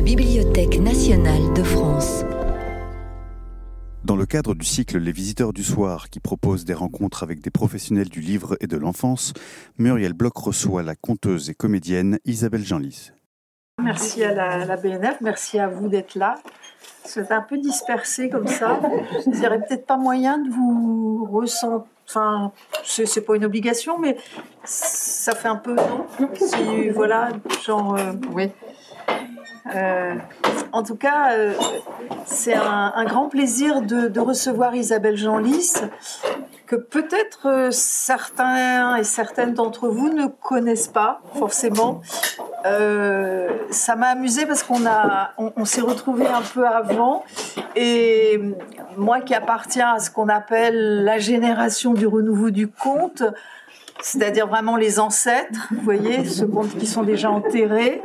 la Bibliothèque nationale de France. Dans le cadre du cycle Les Visiteurs du Soir, qui propose des rencontres avec des professionnels du livre et de l'enfance, Muriel Bloch reçoit la conteuse et comédienne Isabelle Jeanlis. Merci à la, BNF, merci à vous d'être là. C'est un peu dispersé comme ça. Il n'y aurait peut-être pas moyen de vous ressentir. Enfin, c'est pas une obligation, mais ça fait un peu non? Si voilà, genre, euh, oui. Euh, en tout cas, euh, c'est un, grand plaisir de, recevoir Isabelle Jeanlis, que peut-être euh, certains et certaines d'entre vous ne connaissent pas forcément. ça m'a amusé parce qu'on a, on, s'est retrouvés un peu avant, et moi qui appartiens à ce qu'on appelle la génération du renouveau du conte, c'est-à-dire vraiment les ancêtres, vous voyez, ceux qui sont déjà enterrés.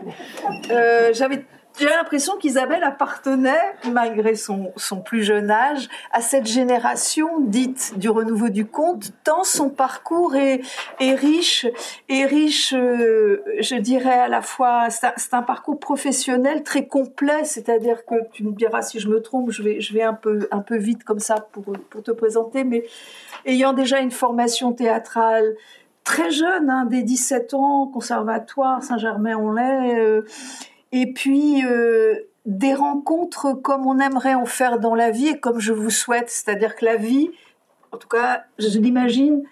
Euh, j'avais l'impression qu'Isabelle appartenait, malgré son, son, plus jeune âge, à cette génération dite du renouveau du conte, tant son parcours est, est riche, est riche, euh, je dirais à la fois, c'est un, parcours professionnel très complet, c'est-à-dire que tu me diras si je me trompe, je vais, je vais un, peu, un peu vite comme ça pour, pour te présenter, mais ayant déjà une formation théâtrale, très jeune, hein, dès 17 ans, conservatoire Saint-Germain-en-Laye. Euh, et puis euh, des rencontres comme on aimerait en faire dans la vie et comme je vous souhaite, c'est-à-dire que la vie, en tout cas, je l'imagine,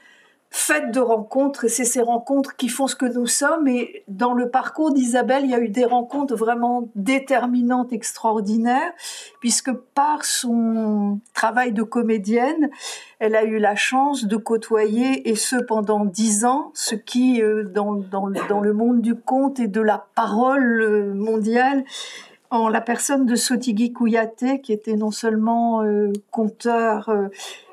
faite de rencontres et c'est ces rencontres qui font ce que nous sommes et dans le parcours d'Isabelle il y a eu des rencontres vraiment déterminantes extraordinaires puisque par son travail de comédienne elle a eu la chance de côtoyer et ce pendant dix ans ce qui euh, dans, dans, dans le monde du conte et de la parole euh, mondiale en la personne de Sotigui Kouyaté, qui était non seulement euh, conteur,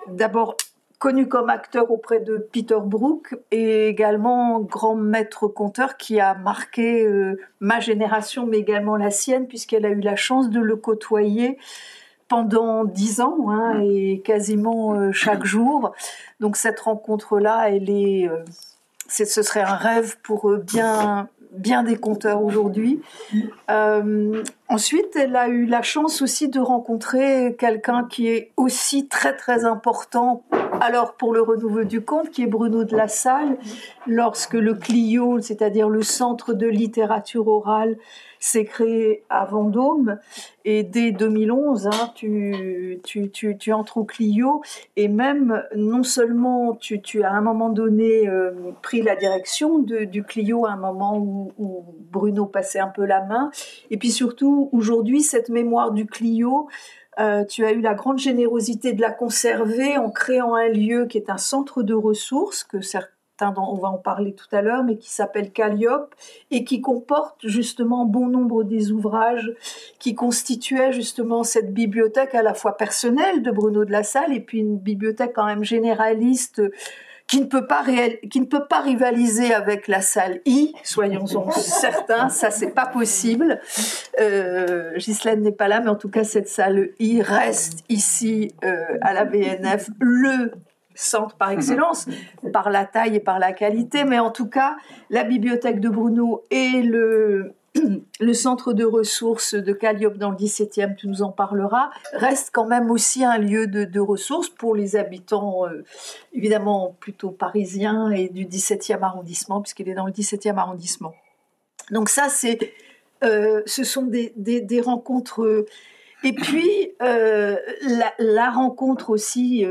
d'abord connu comme acteur auprès de Peter Brook et également grand maître conteur qui a marqué euh, ma génération mais également la sienne puisqu'elle a eu la chance de le côtoyer pendant dix ans hein, et quasiment euh, chaque jour. Donc cette rencontre-là, elle est, euh, ce serait un rêve pour bien bien des conteurs aujourd'hui. ensuite, elle a eu la chance aussi de rencontrer quelqu'un qui est aussi très très important alors pour le renouveau du conte, qui est Bruno de la Salle, lorsque le Clio, c'est-à-dire le centre de littérature orale, s'est créé à Vendôme, et dès 2011, hein, tu, tu, entres au Clio, et même non seulement tu, as à un moment donné euh, pris la direction du Clio à un moment où, Bruno passait un peu la main, et puis surtout aujourd'hui cette mémoire du Clio euh, tu as eu la grande générosité de la conserver en créant un lieu qui est un centre de ressources, que certains, on va en parler tout à l'heure, mais qui s'appelle Calliope et qui comporte justement bon nombre des ouvrages qui constituaient justement cette bibliothèque à la fois personnelle de Bruno de la Salle et puis une bibliothèque quand même généraliste qui ne peut pas qui ne peut pas rivaliser avec la salle I, soyons-en certains, ça c'est pas possible. Euh, Ghislaine n'est pas là, mais en tout cas cette salle I reste ici euh, à la BNF le centre par excellence, par la taille et par la qualité, mais en tout cas la bibliothèque de Bruno et le le centre de ressources de Calliope dans le 17e, tu nous en parleras, reste quand même aussi un lieu de, ressources pour les habitants, euh, évidemment plutôt parisiens et du 17e arrondissement, puisqu'il est dans le 17e arrondissement. Donc ça, c'est, euh, ce sont des, rencontres. Et puis, euh, la, la, rencontre aussi,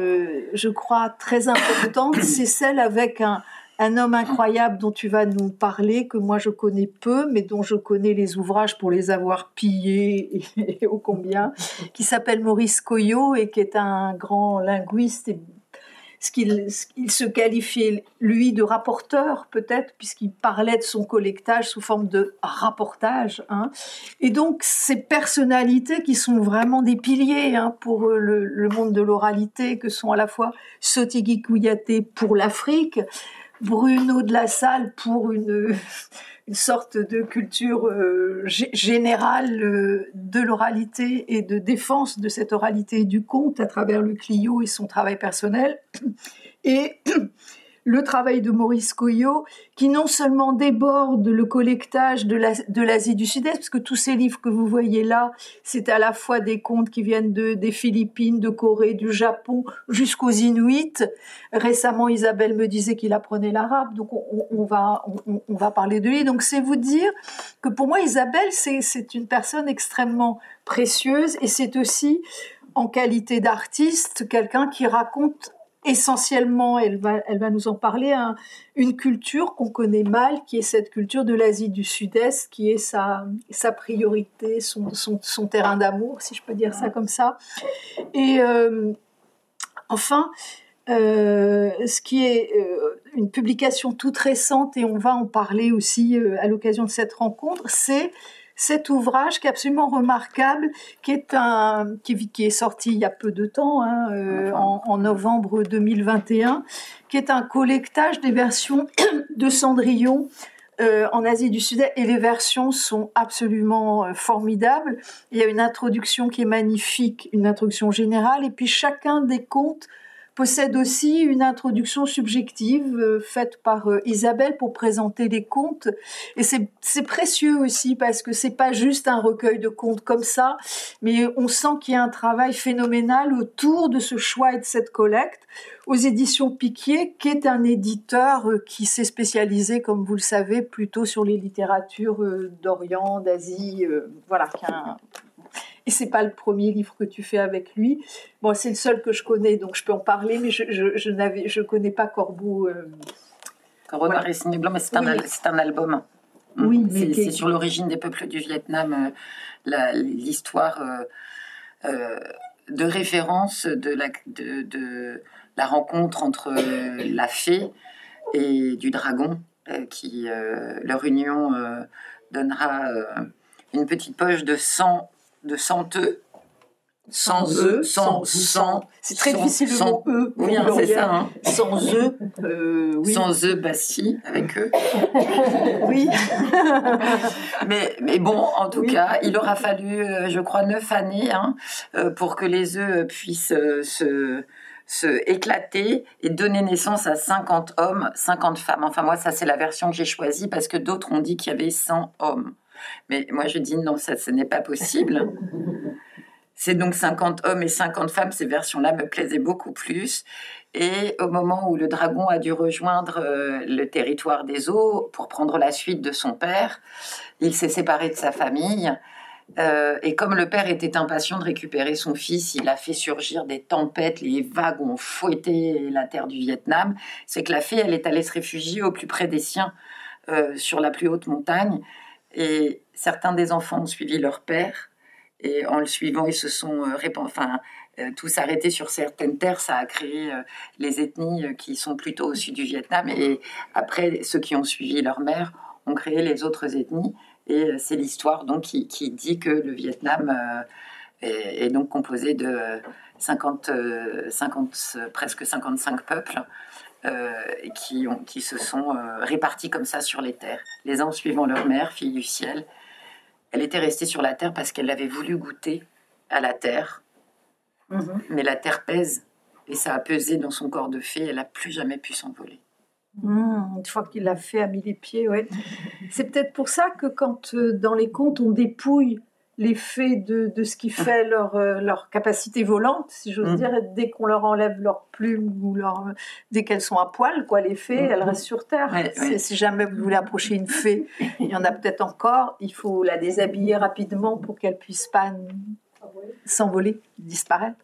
je crois, très importante, c'est celle avec un, un homme incroyable dont tu vas nous parler, que moi je connais peu, mais dont je connais les ouvrages pour les avoir pillés et, ô combien, qui s'appelle Maurice Coyot et qui est un grand linguiste ce qu'il il se qualifiait, lui, de rapporteur, peut-être, puisqu'il parlait de son collectage sous forme de rapportage. Hein. Et donc, ces personnalités qui sont vraiment des piliers hein, pour le, le, monde de l'oralité, que sont à la fois Sotigui Kouyaté pour l'Afrique, Bruno de la Salle pour une, une sorte de culture euh, générale euh, de l'oralité et de défense de cette oralité du conte à travers le Clio et son travail personnel. Et le travail de Maurice Coyot, qui non seulement déborde le collectage de l'Asie du Sud-Est, parce que tous ces livres que vous voyez là, c'est à la fois des contes qui viennent de, des Philippines, de Corée, du Japon, jusqu'aux Inuits. Récemment, Isabelle me disait qu'il apprenait l'arabe, donc on, va, on, on, va parler de lui. Donc c'est vous dire que pour moi, Isabelle, c'est une personne extrêmement précieuse et c'est aussi en qualité d'artiste, quelqu'un qui raconte essentiellement, elle va, elle va nous en parler, une culture qu'on connaît mal, qui est cette culture de l'Asie du Sud-Est, qui est sa, sa priorité, son, son, terrain d'amour, si je peux dire ça comme ça. Et euh, enfin, euh, ce qui est euh, une publication toute récente, et on va en parler aussi à l'occasion de cette rencontre, c'est cet ouvrage qui est absolument remarquable, qui est un qui, est sorti il y a peu de temps, hein, euh, en, novembre 2021, qui est un collectage des versions de Cendrillon euh, en Asie du Sud-Est. Et les versions sont absolument euh, formidables. Il y a une introduction qui est magnifique, une introduction générale, et puis chacun des contes possède aussi une introduction subjective euh, faite par euh, Isabelle pour présenter les contes. Et c'est précieux aussi parce que c'est pas juste un recueil de contes comme ça, mais on sent qu'il y a un travail phénoménal autour de ce choix et de cette collecte aux éditions Piquier, qui est un éditeur euh, qui s'est spécialisé, comme vous le savez, plutôt sur les littératures d'Orient, d'Asie, voilà, et c'est pas le premier livre que tu fais avec lui. Bon, c'est le seul que je connais, donc je peux en parler, mais je, je, je n'avais, je connais pas Corbeau. Euh... Corbeau voilà. signé blanc, mais c'est un, c'est un album. Oui, c'est, c'est sur l'origine des peuples du Vietnam, euh, l'histoire euh, euh, de référence de la, de, de la rencontre entre la fée et du dragon, qui leur union donnera une petite poche de sang de œufs, sans œufs, sans sang. C'est très difficile le mot œufs. Oui, hein, c'est ça. Hein. Sans œufs. Euh, oui. Sans œufs, bah si, avec eux. oui. mais, mais bon, en tout cas, il aura fallu, euh, je crois, neuf années hein, euh, pour que les œufs puissent se se éclater et donner naissance à 50 hommes, 50 femmes. Enfin, moi, ça, c'est la version que j'ai choisie parce que d'autres ont dit qu'il y avait 100 hommes. Mais moi, je dis non, ça, ce n'est pas possible. C'est donc 50 hommes et 50 femmes. Ces versions-là me plaisaient beaucoup plus. Et au moment où le dragon a dû rejoindre euh, le territoire des eaux pour prendre la suite de son père, il s'est séparé de sa famille. Euh, et comme le père était impatient de récupérer son fils, il a fait surgir des tempêtes, les vagues ont fouetté la terre du Vietnam. C'est que la fée, elle est allée se réfugier au plus près des siens, euh, sur la plus haute montagne. Et certains des enfants ont suivi leur père. Et en le suivant, ils se sont euh, euh, tous arrêtés sur certaines terres. Ça a créé euh, les ethnies qui sont plutôt au sud du Vietnam. Et après, ceux qui ont suivi leur mère ont créé les autres ethnies. Et c'est l'histoire donc qui, dit que le Vietnam est, est, donc composé de 50, 50, presque 55 peuples euh, qui, ont, qui se sont euh, répartis comme ça sur les terres, les uns suivant leur mère, fille du ciel. Elle était restée sur la terre parce qu'elle avait voulu goûter à la terre, mhm. mais la terre pèse et ça a pesé dans son corps de fée. Elle n'a plus jamais pu s'envoler. Mhm. une fois qu'il l'a fait, a mis les pieds, ouais. C'est peut-être pour ça que quand euh, dans les contes on dépouille l'effet de, de, ce qui fait leur, euh, leur capacité volante, si j'ose mm. dire, dès qu'on leur enlève leurs plumes ou leur, dès qu'elles sont à poil, quoi, les fées, elles restent sur terre. Si jamais vous voulez approcher une fée, il y en a peut-être encore, il faut la déshabiller rapidement pour qu'elle puisse pas s'envoler, disparaître.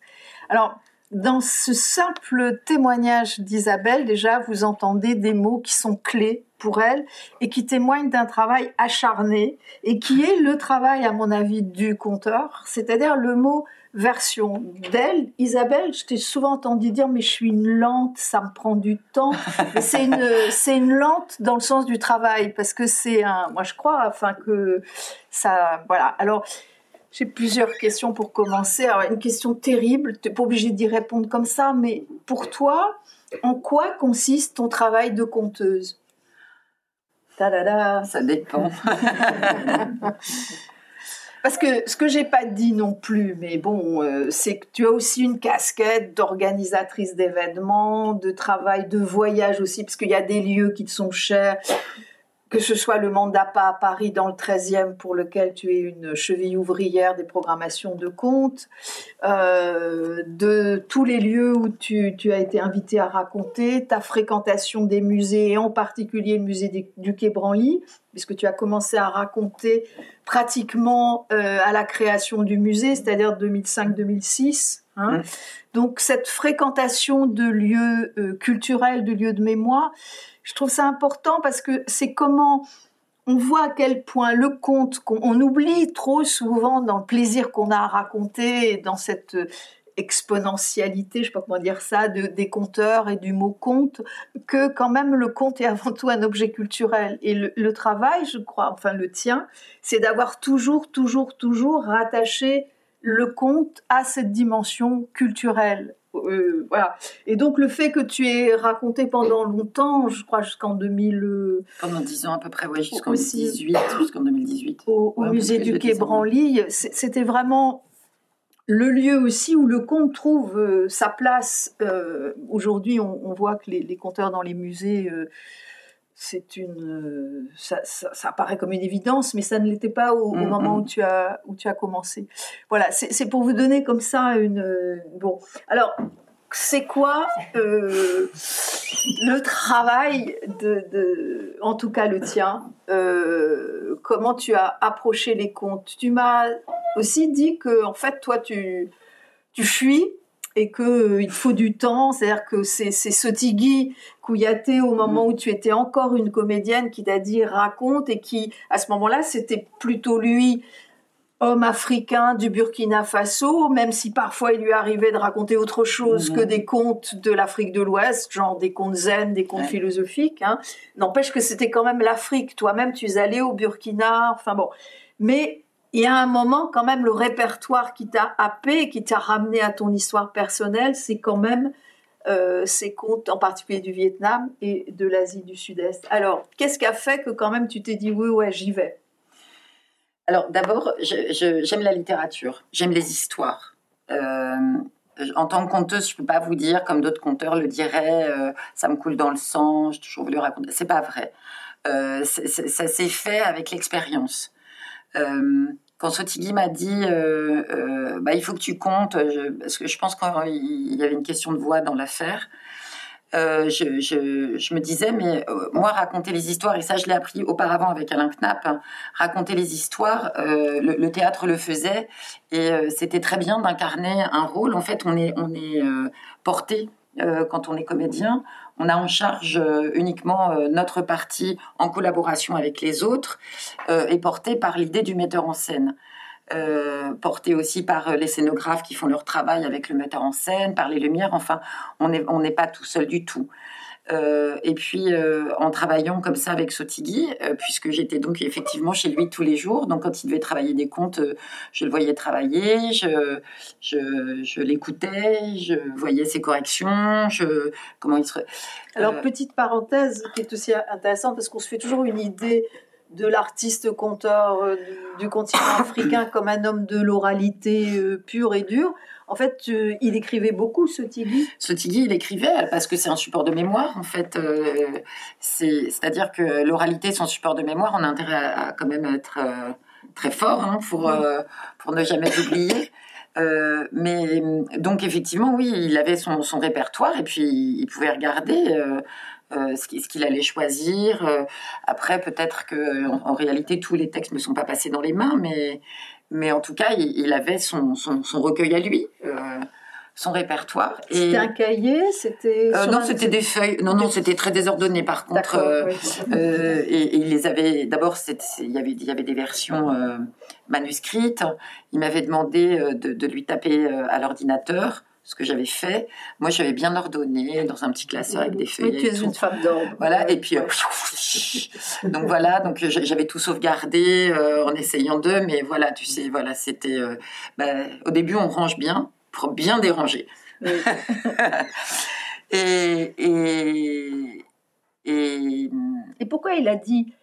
Alors, dans ce simple témoignage d'Isabelle, déjà, vous entendez des mots qui sont clés pour elle et qui témoignent d'un travail acharné et qui est le travail, à mon avis, du conteur, c'est-à-dire le mot version d'elle. Isabelle, je t'ai souvent entendu dire, mais je suis une lente, ça me prend du temps. c'est une, c'est une lente dans le sens du travail parce que c'est un, moi je crois, enfin que ça, voilà. Alors, j'ai plusieurs questions pour commencer. Alors, une question terrible, tu n'es pas obligé d'y répondre comme ça, mais pour toi, en quoi consiste ton travail de conteuse? Ta-da-da. Ça dépend. Parce que ce que j'ai pas dit non plus, mais bon, euh, c'est que tu as aussi une casquette d'organisatrice d'événements, de travail, de voyage aussi, parce qu'il y a des lieux qui te sont chers que ce soit le Mandapa à Paris dans le 13e pour lequel tu es une cheville ouvrière des programmations de comptes, euh, de tous les lieux où tu, as été invité à raconter, ta fréquentation des musées et en particulier le musée du, Quai Branly, puisque tu as commencé à raconter pratiquement euh, à la création du musée, c'est-à-dire 2005-2006. Hein. Donc cette fréquentation de lieux euh, culturels, de lieux de mémoire, je trouve ça important parce que c'est comment on voit à quel point le conte, qu'on oublie trop souvent dans le plaisir qu'on a à raconter, dans cette exponentialité, je sais pas comment dire ça, de, des conteurs et du mot conte, que quand même le conte est avant tout un objet culturel. Et le travail, je crois, enfin le tien, c'est d'avoir toujours, toujours, toujours rattaché le conte à cette dimension culturelle euh, voilà. Et donc le fait que tu aies raconté pendant longtemps, je crois jusqu'en 2000... Euh, pendant 10 ans à peu près, ouais, jusqu'en 2018, jusqu'en 2018. Au, musée du Quai Branly, c'était vraiment le lieu aussi où le conte trouve euh, sa place. Aujourd'hui, on, voit que les, les conteurs dans les musées c'est une, ça, ça, apparaît comme une évidence, mais ça ne l'était pas au, moment où tu as où tu as commencé. Voilà, c'est pour vous donner comme ça une bon. Alors, c'est quoi euh, le travail de, de, en tout cas le tien euh, Comment tu as approché les comptes? Tu m'as aussi dit que en fait toi tu tu fuis et que euh, il faut du temps, c'est-à-dire que c'est c'est Sotigui Kouyaté au moment mm. où tu étais encore une comédienne qui t'a dit raconte et qui à ce moment-là c'était plutôt lui homme africain du Burkina Faso, même si parfois il lui arrivait de raconter autre chose que mm. des contes de l'Afrique de l'Ouest, genre des contes zen, des contes philosophiques. Hein. N'empêche que c'était quand même l'Afrique. Toi-même, tu es allé au Burkina. Enfin bon, mais il y a un moment, quand même, le répertoire qui t'a happé, qui t'a ramené à ton histoire personnelle, c'est quand même euh, ces contes, en particulier du Vietnam et de l'Asie du Sud-Est. Alors, qu'est-ce qui a fait que quand même tu t'es dit oui, ouais, j'y vais? Alors, d'abord, j'aime la littérature, j'aime les histoires. Euh, en tant que conteuse, je peux pas vous dire, comme d'autres conteurs le diraient, euh, ça me coule dans le sang, j'ai toujours voulu raconter. C'est pas vrai. ça s'est fait avec l'expérience quand Sotigui m'a dit euh, euh, bah, il faut que tu comptes, parce que je pense qu'il y avait une question de voix dans l'affaire, euh, je, me disais, mais moi, raconter les histoires, et ça, je l'ai appris auparavant avec Alain Knapp, hein, raconter les histoires, le, théâtre le faisait, et c'était très bien d'incarner un rôle. En fait, on est, on est porté quand on est comédien on a en charge euh, uniquement euh, notre partie en collaboration avec les autres euh, et porté par l'idée du metteur en scène. porté aussi par les scénographes qui font leur travail avec le metteur en scène, par les lumières, enfin, on n'est pas tout seul du tout. Euh, et puis euh, en travaillant comme ça avec Sotigui, euh, puisque j'étais donc effectivement chez lui tous les jours, donc quand il devait travailler des comptes, je le voyais travailler, je, je, je l'écoutais, je voyais ses corrections, je, comment il se... Alors petite parenthèse qui est aussi intéressante parce qu'on se fait toujours une idée de l'artiste conteur du, continent africain comme un homme de l'oralité pure et dure. En fait, il écrivait beaucoup, ce Tigui Ce Tigui, il écrivait parce que c'est un support de mémoire, en fait. Euh, c'est-à-dire que l'oralité, son support de mémoire, on a intérêt à, quand même être euh, très fort hein, pour, euh, pour ne jamais l'oublier. mais donc effectivement, oui, il avait son, son, répertoire et puis il pouvait regarder ce qu'il allait choisir. après, peut-être que en, réalité, tous les textes ne sont pas passés dans les mains, mais mais en tout cas, il, avait son, recueil à lui. Euh, son répertoire. C'était un cahier, c'était euh, non, c'était des feuilles. Non, non, c'était très désordonné. Par contre, euh, et, il les avait. D'abord, il y avait, il y avait des versions manuscrites. Il m'avait demandé de, lui taper à l'ordinateur ce que j'avais fait. Moi, j'avais bien ordonné dans un petit classeur avec des feuilles. Oui, tu es une femme d'ordre. Voilà, et puis, euh, donc voilà, donc j'avais tout sauvegardé euh, en essayant d'eux, mais voilà, tu sais, voilà, c'était. Euh, bah, au début, on range bien, pour bien déranger. et, et, et, et pourquoi il a dit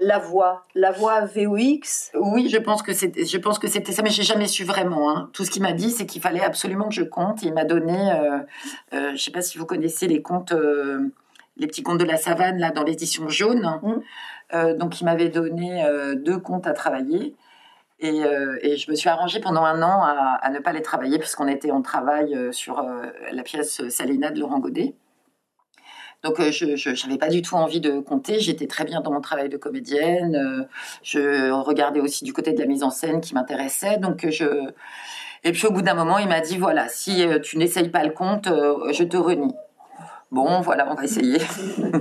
la voix, la voix VOX. Oui, je pense que c'était, je pense que c'était ça, mais j'ai jamais su vraiment. Hein. Tout ce qu'il m'a dit, c'est qu'il fallait absolument que je compte. Il m'a donné, euh, euh, je sais pas si vous connaissez les contes, euh, les petits contes de la savane là dans l'édition jaune. Mm. Euh, donc il m'avait donné euh, deux contes à travailler. Et, euh, et je me suis arrangée pendant un an à, à ne pas les travailler puisqu'on était en travail sur euh, la pièce Salina de Laurent Godet. Donc euh, je n'avais pas du tout envie de compter. J'étais très bien dans mon travail de comédienne. Euh, je regardais aussi du côté de la mise en scène qui m'intéressait. Donc euh, je et puis au bout d'un moment, il m'a dit voilà, si tu n'essayes pas le compte, je te renie. Bon, voilà, on va essayer.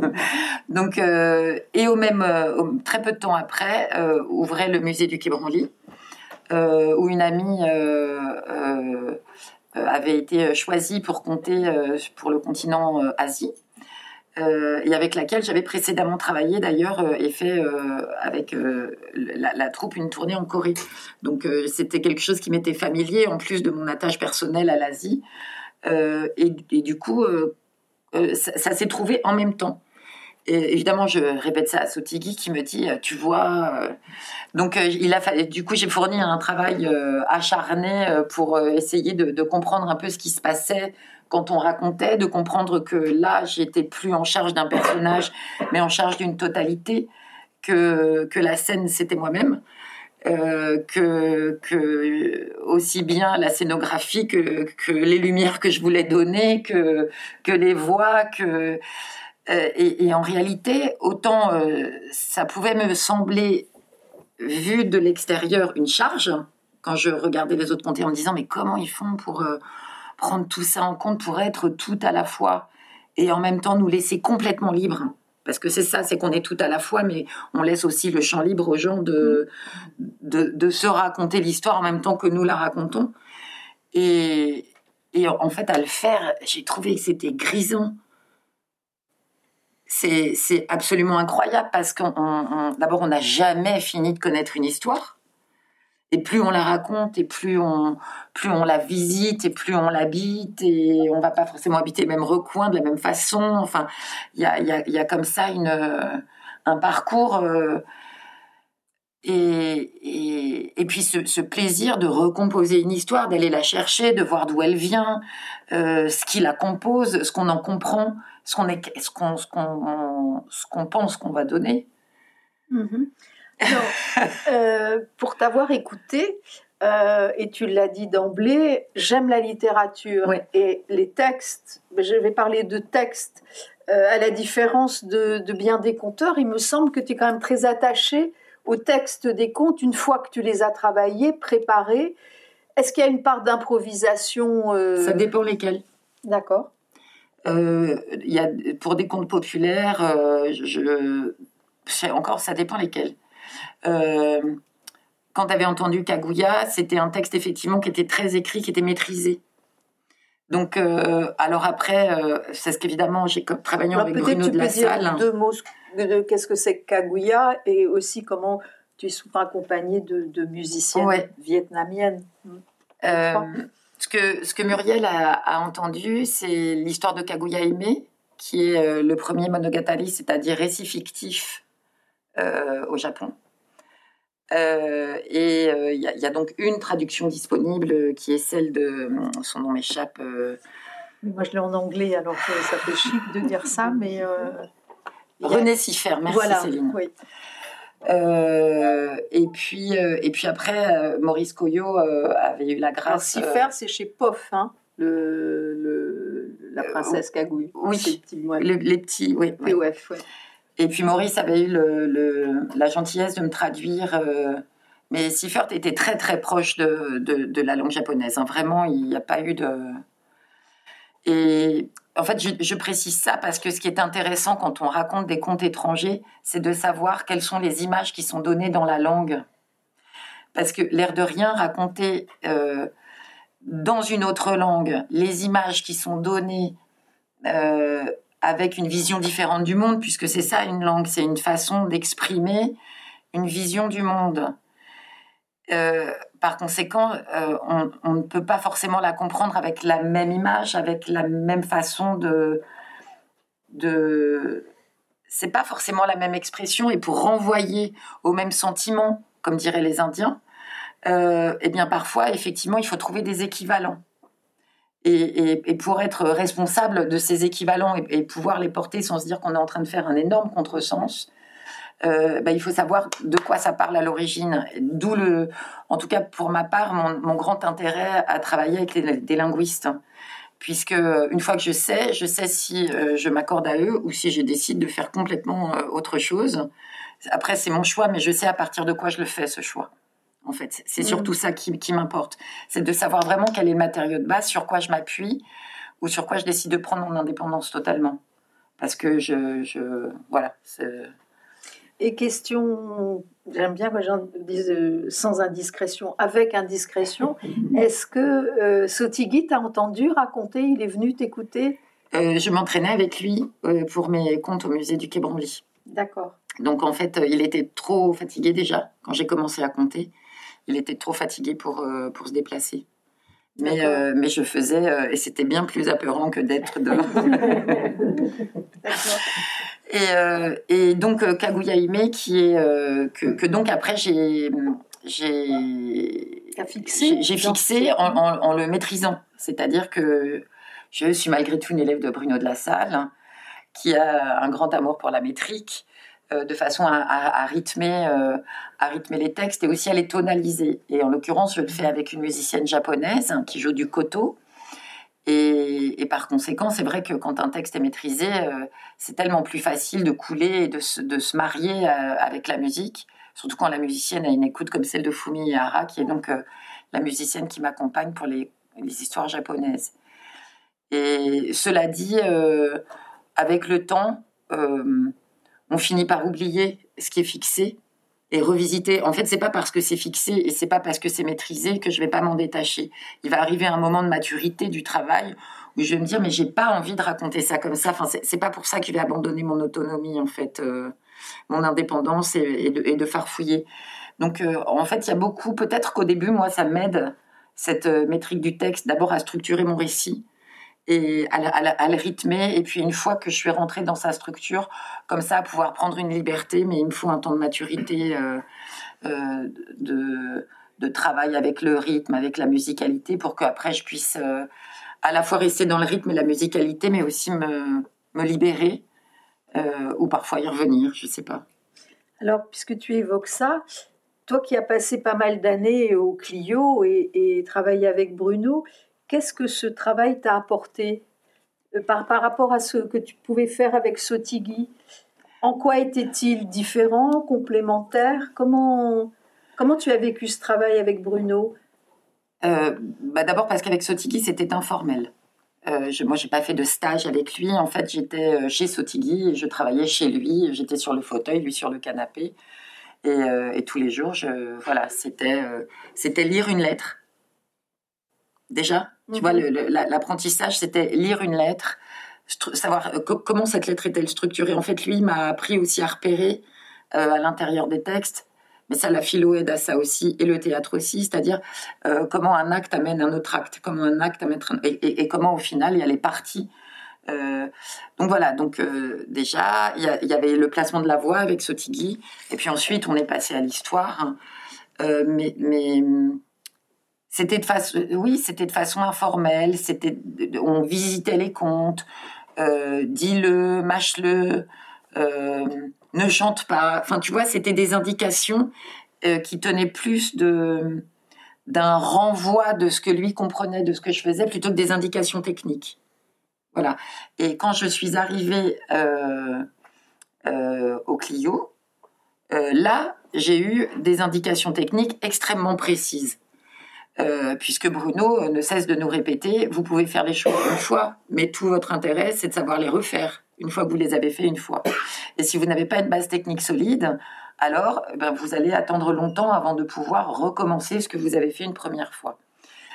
Donc, et au même, très peu de temps après, ouvrait le musée du Quai Branly, où une amie avait été choisie pour compter pour le continent Asie. Euh, et avec laquelle j'avais précédemment travaillé d'ailleurs euh, et fait euh, avec la, troupe une tournée en Corée. Donc c'était quelque chose qui m'était familier en plus de mon attache personnelle à l'Asie. Et, du coup, ça s'est trouvé en même temps. Évidemment, je répète ça à Sotigui qui me dit, tu vois. euh, donc, euh, il a fallu. Du coup, j'ai fourni un travail euh, acharné pour essayer de, comprendre un peu ce qui se passait quand on racontait, de comprendre que là, j'étais plus en charge d'un personnage, mais en charge d'une totalité, que, que la scène, c'était moi-même. Que, que aussi bien la scénographie que, que les lumières que je voulais donner, que, que les voix, que et, et en réalité, autant euh, ça pouvait me sembler vu de l'extérieur une charge quand je regardais les autres compter en me disant mais comment ils font pour euh, prendre tout ça en compte pour être tout à la fois et en même temps nous laisser complètement libres parce que c'est ça, c'est qu'on est tout à la fois, mais on laisse aussi le champ libre aux gens de, de, de se raconter l'histoire en même temps que nous la racontons. Et, et en fait, à le faire, j'ai trouvé que c'était grisant. C'est absolument incroyable parce qu'on, on- on- d'abord, on n'a jamais fini de connaître une histoire. Et plus on la raconte, et plus on, plus on la visite, et plus on l'habite, et on va pas forcément habiter le même recoin de la même façon. Enfin, il y a, y, a, comme ça une, un parcours. euh, et, et, et puis ce, ce plaisir de recomposer une histoire, d'aller la chercher, de voir d'où elle vient, euh, ce qui la compose, ce qu'on en comprend, ce qu'on pense qu'on va donner. Mhm. Alors, euh, pour t'avoir écouté, euh, et tu l'as dit d'emblée, j'aime la littérature Oui. et les textes. Je vais parler de textes. à la différence de, de bien des conteurs, il me semble que tu es quand même très attaché au texte des contes une fois que tu les as travaillés, préparés. Est-ce qu'il y a une part d'improvisation euh, Ça dépend lesquels. D'accord. Euh, il y a, pour des contes populaires, euh, je, c'est encore, ça dépend lesquels. Euh, quand tu avais entendu Kaguya, c'était un texte effectivement qui était très écrit, qui était maîtrisé. Donc, alors après, c'est ce qu'évidemment, j'ai Alors, avec Bruno tu de peux la dire Salle. deux mots de, de qu'est-ce que c'est que Kaguya et aussi comment tu es souvent accompagné de, de musiciennes Ouais. vietnamiennes. Euh, ce, que, ce que Muriel a, a entendu, c'est l'histoire de Kaguya Aimé, qui est euh, le premier monogatari, c'est-à-dire récit fictif euh, au Japon. Euh, et euh, il y, a- il y a donc une traduction disponible euh, qui est celle de. Son nom m'échappe. euh, Moi, je l'ai en anglais, alors que ça fait chic de dire ça, mais euh, René Siffer, merci voilà. Céline. Oui. Euh, et, puis, euh, et puis après, euh, Maurice Coyot avait eu la grâce. Euh, c'est chez Poff, hein, le, le- la princesse Kagouille. oui. Le- les petits, oui. oui. POF, ouais. Et puis Maurice avait eu le, la gentillesse de me traduire. mais Siffert était très très proche de, de, de la langue japonaise. hein. Vraiment, il n'y a pas eu de. Et en fait, je, précise ça parce que ce qui est intéressant quand on raconte des contes étrangers, c'est de savoir quelles sont les images qui sont données dans la langue. Parce que l'air de rien, raconter euh, dans une autre langue les images qui sont données euh, avec une vision différente du monde, puisque c'est ça une langue, c'est une façon d'exprimer une vision du monde. Euh, par conséquent, euh, on, ne peut pas forcément la comprendre avec la même image, avec la même façon de, c'est pas forcément la même expression et pour renvoyer au même sentiment, comme diraient les Indiens, euh, eh bien parfois effectivement il faut trouver des équivalents. Et, pour être responsable de ces équivalents et, pouvoir les porter sans se dire qu'on est en train de faire un énorme contresens, euh, bah, il faut savoir de quoi ça parle à l'origine. D'où le, en tout cas pour ma part, mon, grand intérêt à travailler avec des linguistes puisque une fois que je sais, je sais si euh, je m'accorde à eux ou si je décide de faire complètement euh, autre chose. Après, c'est mon choix, mais je sais à partir de quoi je le fais, ce choix. En fait, c'est mm. surtout ça qui, m'importe. C'est de savoir vraiment quel est le matériau de base, sur quoi je m'appuie ou sur quoi je décide de prendre mon indépendance totalement. Parce que je, je voilà, et question, j'aime bien quand gens disent euh, sans indiscrétion, avec indiscrétion. Est-ce que euh, Sotigui t'a entendu raconter Il est venu t'écouter? Euh, Je m'entraînais avec lui pour mes comptes au musée du Quai Branly. D'accord. Donc en fait, il était trop fatigué déjà quand j'ai commencé à compter. Il était trop fatigué pour, pour se déplacer. Mais, mais je faisais, et c'était bien plus apeurant que d'être de. Et, euh, et donc euh, Kaguya qui est euh, que, que, donc après j'ai j'ai fixé, j'ai fixé en, en, le maîtrisant, c'est-à-dire que je suis malgré tout une élève de Bruno de la Salle qui a un grand amour pour la métrique, de façon à, à, rythmer, à rythmer les textes et aussi à les tonaliser. Et en l'occurrence, je le fais avec une musicienne japonaise qui joue du koto et, par conséquent, c'est vrai que quand un texte est maîtrisé, euh, c'est tellement plus facile de couler et de se, marier euh, avec la musique, surtout quand la musicienne a une écoute comme celle de Fumi Ihara, qui est donc euh, la musicienne qui m'accompagne pour les, les, histoires japonaises. Et cela dit, avec le temps, on finit par oublier ce qui est fixé et revisiter. En fait, c'est pas parce que c'est fixé et c'est pas parce que c'est maîtrisé que je vais pas m'en détacher. Il va arriver un moment de maturité du travail où je vais me dire mais j'ai pas envie de raconter ça comme ça. Enfin, c'est pas pour ça que je vais abandonner mon autonomie en fait, euh, mon indépendance et, de, farfouiller. Donc, euh, en fait, il y a beaucoup. Peut-être qu'au début, moi, ça m'aide cette euh, métrique du texte, d'abord à structurer mon récit et à, le rythmer. Et puis une fois que je suis rentrée dans sa structure, comme ça, à pouvoir prendre une liberté, mais il me faut un temps de maturité, euh, euh, de, de, travail avec le rythme, avec la musicalité, pour qu'après je puisse euh, à la fois rester dans le rythme et la musicalité, mais aussi me, me libérer, ou parfois y revenir, je ne sais pas. Alors, puisque tu évoques ça, toi qui as passé pas mal d'années au Clio et, et travaillé avec Bruno, Qu'est-ce que ce travail t'a apporté euh, par, par, rapport à ce que tu pouvais faire avec Sotigui En quoi était-il différent, complémentaire? Comment, comment tu as vécu ce travail avec Bruno? Euh, bah D'abord parce qu'avec Sotigui, c'était informel. Euh, je, moi, j'ai pas fait de stage avec lui. En fait, j'étais euh, chez Sotigui je travaillais chez lui. J'étais sur le fauteuil, lui sur le canapé. Et, tous les jours, voilà, c'était, c'était lire une lettre. Déjà, tu vois, l'apprentissage, c'était lire une lettre, savoir euh, comment cette lettre est-elle structurée. En fait, lui m'a appris aussi à repérer euh, à l'intérieur des textes. Mais ça, la philo aide à ça aussi, et le théâtre aussi, c'est-à-dire euh, comment un acte amène un autre acte, comment un acte amène un... Et, et, comment au final il y a les parties. donc voilà, donc déjà, il y, avait le placement de la voix avec Sotigui, et puis ensuite on est passé à l'histoire. Hein. mais, mais c'était de façon, oui, c'était de façon informelle. On visitait les contes. Euh, dis-le, mâche-le, euh, ne chante pas. Enfin, tu vois, c'était des indications euh, qui tenaient plus de d'un renvoi de ce que lui comprenait de ce que je faisais plutôt que des indications techniques. Voilà. Et quand je suis arrivée au Clio, là, j'ai eu des indications techniques extrêmement précises. Euh, puisque Bruno ne cesse de nous répéter, vous pouvez faire les choses une fois, mais tout votre intérêt, c'est de savoir les refaire une fois que vous les avez fait une fois. Et si vous n'avez pas une base technique solide, alors eh ben, vous allez attendre longtemps avant de pouvoir recommencer ce que vous avez fait une première fois.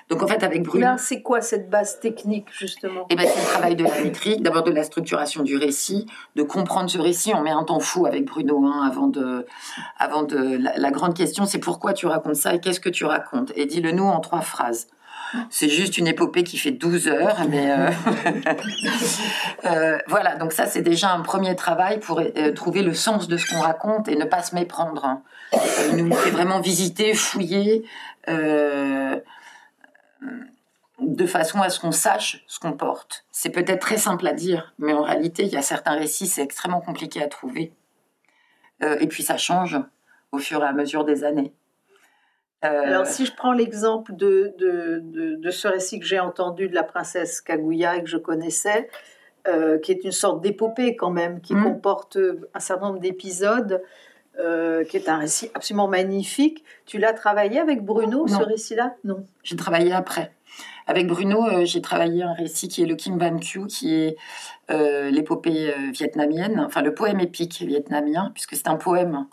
Donc en fait, avec Bruno. c'est quoi cette base technique justement? Eh ben, c'est le travail de la métrique, d'abord de la structuration du récit, de comprendre ce récit. On met un temps fou avec Bruno hein, avant de, avant de. La, grande question, c'est pourquoi tu racontes ça et qu'est-ce que tu racontes? Et dis-le nous en trois phrases. c'est juste une épopée qui fait 12 heures, mais euh, euh, voilà. Donc ça, c'est déjà un premier travail pour euh, trouver le sens de ce qu'on raconte et ne pas se méprendre. Hein. Il nous fait vraiment visiter, fouiller, de façon à ce qu'on sache ce qu'on porte. C'est peut-être très simple à dire, mais en réalité, il y a certains récits, c'est extrêmement compliqué à trouver. et puis ça change au fur et à mesure des années. Euh, Alors, si je prends l'exemple de, de, ce récit que j'ai entendu de la princesse Kaguya et que je connaissais, euh, qui est une sorte d'épopée quand même, qui mm. comporte un certain nombre d'épisodes, euh, qui est un récit absolument magnifique. Tu l'as travaillé avec Bruno, ce récit-là? Non. J'ai travaillé après. Avec Bruno, j'ai travaillé un récit qui est le Kim Ban Kyu, qui est l'épopée vietnamienne, enfin le poème épique vietnamien, puisque c'est un poème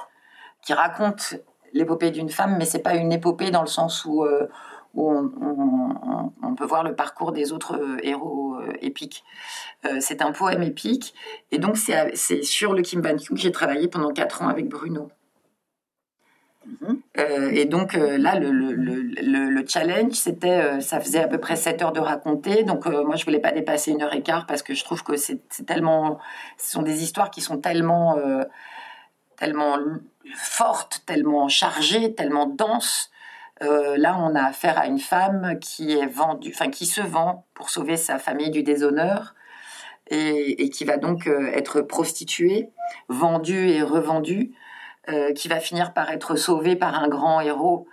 qui raconte l'épopée d'une femme, mais c'est pas une épopée dans le sens où, euh, on, peut voir le parcours des autres euh, héros euh, épiques. c'est un poème épique, et donc c'est sur le Kim que j'ai travaillé pendant quatre ans avec Bruno. Mm-hmm. et donc là, le, challenge, c'était, ça faisait à peu près 7 heures de raconter. Donc moi, je voulais pas dépasser une heure et quart parce que je trouve que c'est tellement, ce sont des histoires qui sont tellement, tellement forte, tellement chargée, tellement dense. Euh, là, on a affaire à une femme qui est vendue, enfin qui se vend pour sauver sa famille du déshonneur et, qui va donc euh, être prostituée, vendue et revendue, euh, qui va finir par être sauvée par un grand héros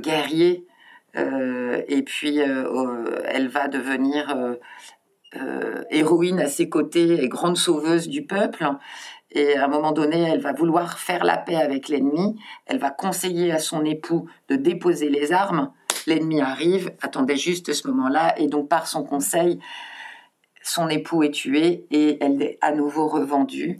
guerrier. et puis, elle va devenir héroïne à ses côtés et grande sauveuse du peuple. Et à un moment donné, elle va vouloir faire la paix avec l'ennemi. Elle va conseiller à son époux de déposer les armes. L'ennemi arrive, attendait juste ce moment-là, et donc par son conseil, son époux est tué et elle est à nouveau revendue.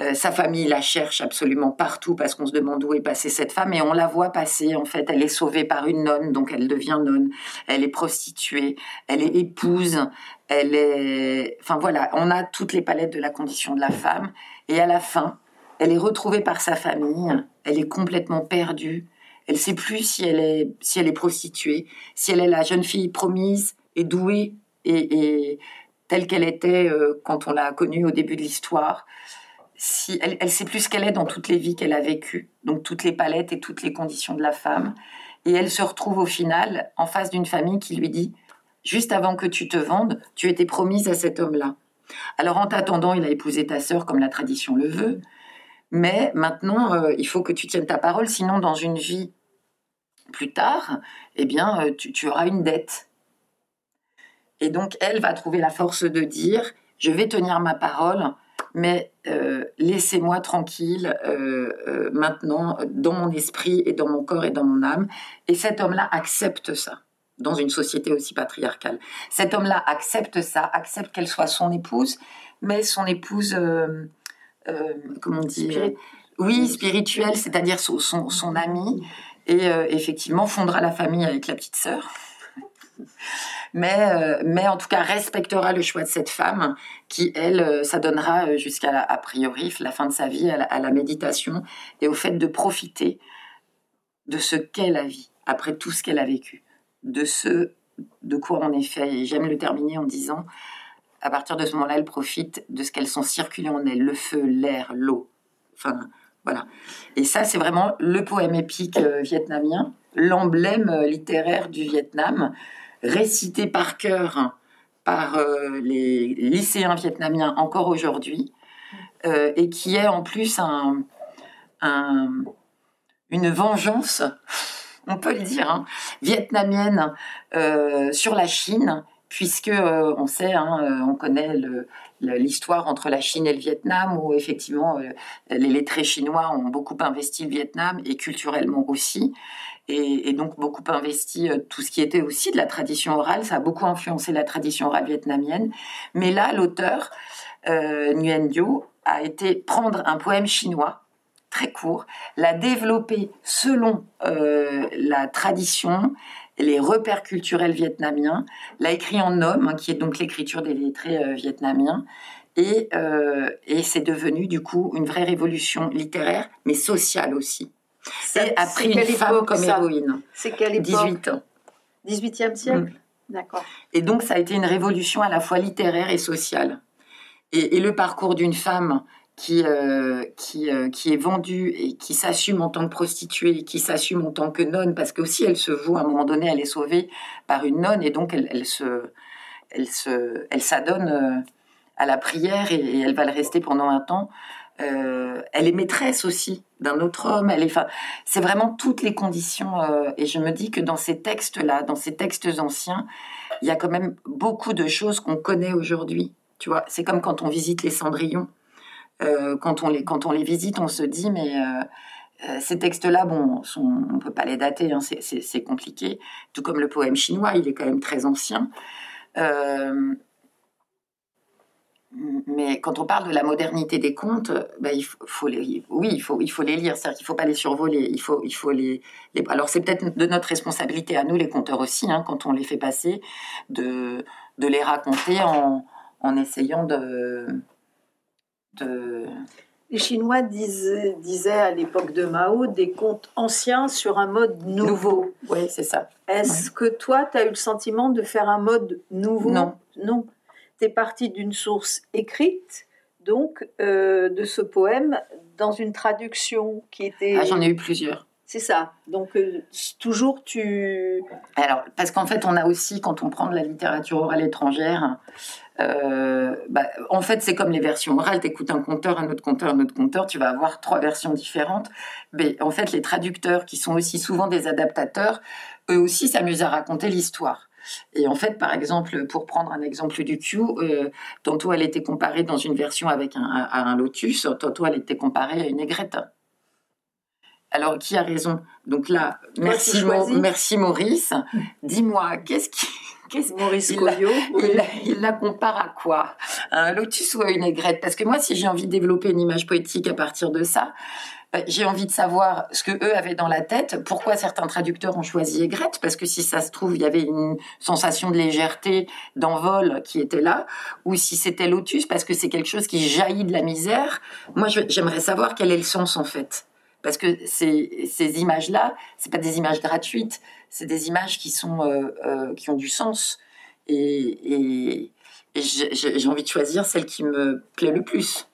Euh, sa famille la cherche absolument partout parce qu'on se demande où est passée cette femme et on la voit passer. En fait, elle est sauvée par une nonne, donc elle devient nonne. Elle est prostituée, elle est épouse, elle est. Enfin voilà, on a toutes les palettes de la condition de la femme. Et à la fin, elle est retrouvée par sa famille. Elle est complètement perdue. Elle sait plus si elle est si elle est prostituée, si elle est la jeune fille promise et douée et, telle qu'elle était euh, quand on l'a connue au début de l'histoire si elle, elle sait plus ce qu'elle est dans toutes les vies qu'elle a vécues, donc toutes les palettes et toutes les conditions de la femme. Et elle se retrouve au final en face d'une famille qui lui dit Juste avant que tu te vendes, tu étais promise à cet homme-là. Alors en t'attendant, il a épousé ta sœur comme la tradition le veut. Mais maintenant, euh, il faut que tu tiennes ta parole, sinon dans une vie plus tard, eh bien, euh, tu, auras une dette. Et donc, elle va trouver la force de dire, je vais tenir ma parole, mais euh, laissez-moi tranquille maintenant dans mon esprit et dans mon corps et dans mon âme. Et cet homme-là accepte ça dans une société aussi patriarcale. Cet homme-là accepte ça, accepte qu'elle soit son épouse, mais son épouse, comment on dit Oui, spirituelle, c'est-à-dire son, son, son amie, et effectivement fondera la famille avec la petite sœur. Mais, euh, mais en tout cas respectera le choix de cette femme qui, elle, euh, s'adonnera euh, jusqu'à, a priori, la fin de sa vie à la, méditation et au fait de profiter de ce qu'est la vie, après tout ce qu'elle a vécu, de ce de quoi on est fait. Et j'aime le terminer en disant, à partir de ce moment-là, elle profite de ce qu'elles sont circulées en elle, le feu, l'air, l'eau. Enfin, voilà. Et ça, c'est vraiment le poème épique vietnamien, l'emblème littéraire du Vietnam récité par cœur par euh, les lycéens vietnamiens encore aujourd'hui, euh, et qui est en plus un, une vengeance, on peut le dire, hein, vietnamienne euh, sur la Chine, puisque on sait, hein, on connaît l'histoire entre la Chine et le Vietnam, où effectivement les lettrés chinois ont beaucoup investi le Vietnam et culturellement aussi et, donc beaucoup investi euh, tout ce qui était aussi de la tradition orale. Ça a beaucoup influencé la tradition orale vietnamienne. Mais là, l'auteur, euh, Nguyen Dio, a été prendre un poème chinois très court, l'a développer selon euh, la tradition, les repères culturels vietnamiens, l'a écrit en homme, hein, qui est donc l'écriture des lettrés euh, vietnamiens, et, et c'est devenu du coup une vraie révolution littéraire, mais sociale aussi. C'est a pris une femme comme héroïne. C'est quelle époque 18 ans. 18e siècle D'accord. Et donc, ça a été une révolution à la fois littéraire et sociale. Et, et le parcours d'une femme qui, euh, qui, euh, qui est vendue et qui s'assume en tant que prostituée, qui s'assume en tant que nonne, parce que aussi elle se voue, à un moment donné, elle est sauvée par une nonne, et donc elle, elle se, elle se, elle s'adonne euh, à la prière et, elle va le rester pendant un temps. Elle est maîtresse aussi d'un autre homme. Elle est, c'est vraiment toutes les conditions. Et je me dis que dans ces textes-là, dans ces textes anciens, il y a quand même beaucoup de choses qu'on connaît aujourd'hui. Tu vois, c'est comme quand on visite les Cendrillons. Euh, quand, on les, quand on les visite, on se dit, mais euh, euh, ces textes-là, bon, on ne peut pas les dater, hein, c'est compliqué. Tout comme le poème chinois, il est quand même très ancien. Mais quand on parle de la modernité des contes, ben il faut, les, oui, il faut, il faut les lire. C'est-à-dire qu'il ne faut pas les survoler. Il faut, il faut les alors c'est peut-être de notre responsabilité à nous, les conteurs aussi, hein, quand on les fait passer, de, de les raconter en, en essayant de, Les Chinois disaient, disaient à l'époque de Mao des contes anciens sur un mode nouveau. nouveau. Oui, c'est ça. Est-ce que toi, tu as eu le sentiment de faire un mode nouveau? Non. Non. Tu es parti d'une source écrite, donc, euh, de ce poème, dans une traduction qui était... Ah, j'en ai eu plusieurs. C'est ça. Donc, euh, toujours tu... Alors, parce qu'en fait, on a aussi, quand on prend de la littérature orale étrangère, euh, bah, en fait, c'est comme les versions orales. Tu écoutes un conteur, un autre conteur, un autre conteur, tu vas avoir trois versions différentes. Mais en fait, les traducteurs, qui sont aussi souvent des adaptateurs, eux aussi s'amusent à raconter l'histoire. Et en fait, par exemple, pour prendre un exemple du Q, euh, tantôt elle était comparée dans une version avec un, à un lotus, tantôt elle était comparée à une aigrette. Alors, qui a raison? Donc là, merci, merci Maurice. Dis-moi, qu'est-ce qui, Maurice il, Coyot, la, oui. il, la, il, la, compare à quoi? À un lotus ou à une aigrette? Parce que moi, si j'ai envie de développer une image poétique à partir de ça, bah, j'ai envie de savoir ce que eux avaient dans la tête, pourquoi certains traducteurs ont choisi aigrette, parce que si ça se trouve, il y avait une sensation de légèreté, d'envol qui était là, ou si c'était lotus, parce que c'est quelque chose qui jaillit de la misère. Moi, j'aimerais savoir quel est le sens en fait. Parce que ces, ces images-là, c'est pas des images gratuites, c'est des images qui sont euh, euh, qui ont du sens. Et, et, et j'ai envie de choisir celle qui me plaît le plus.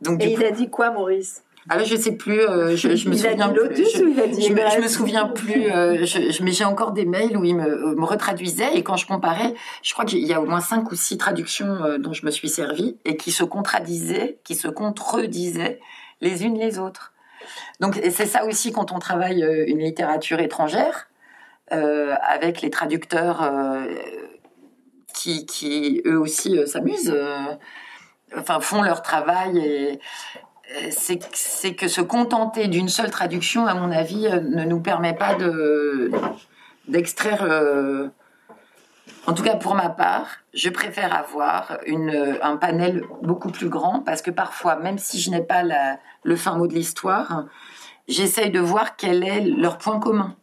Donc, et il coup, a dit quoi, Maurice? Alors je sais plus, euh, je, je me il souviens a dit lotus plus. Ou il a dit je, je, me souviens plus. Euh, je, mais j'ai encore des mails où il me, me retraduisait et quand je comparais, je crois qu'il y a au moins cinq ou six traductions euh, dont je me suis servie et qui se contradisaient, qui se contredisaient les unes les autres. Donc c'est ça aussi quand on travaille une littérature étrangère avec les traducteurs euh, qui, eux aussi s'amusent, enfin font leur travail c'est que se contenter d'une seule traduction, à mon avis, ne nous permet pas de d'extraire. Euh, en tout cas, pour ma part, je préfère avoir un panel beaucoup plus grand parce que parfois, même si je n'ai pas le fin mot de l'histoire, j'essaye de voir quel est leur point commun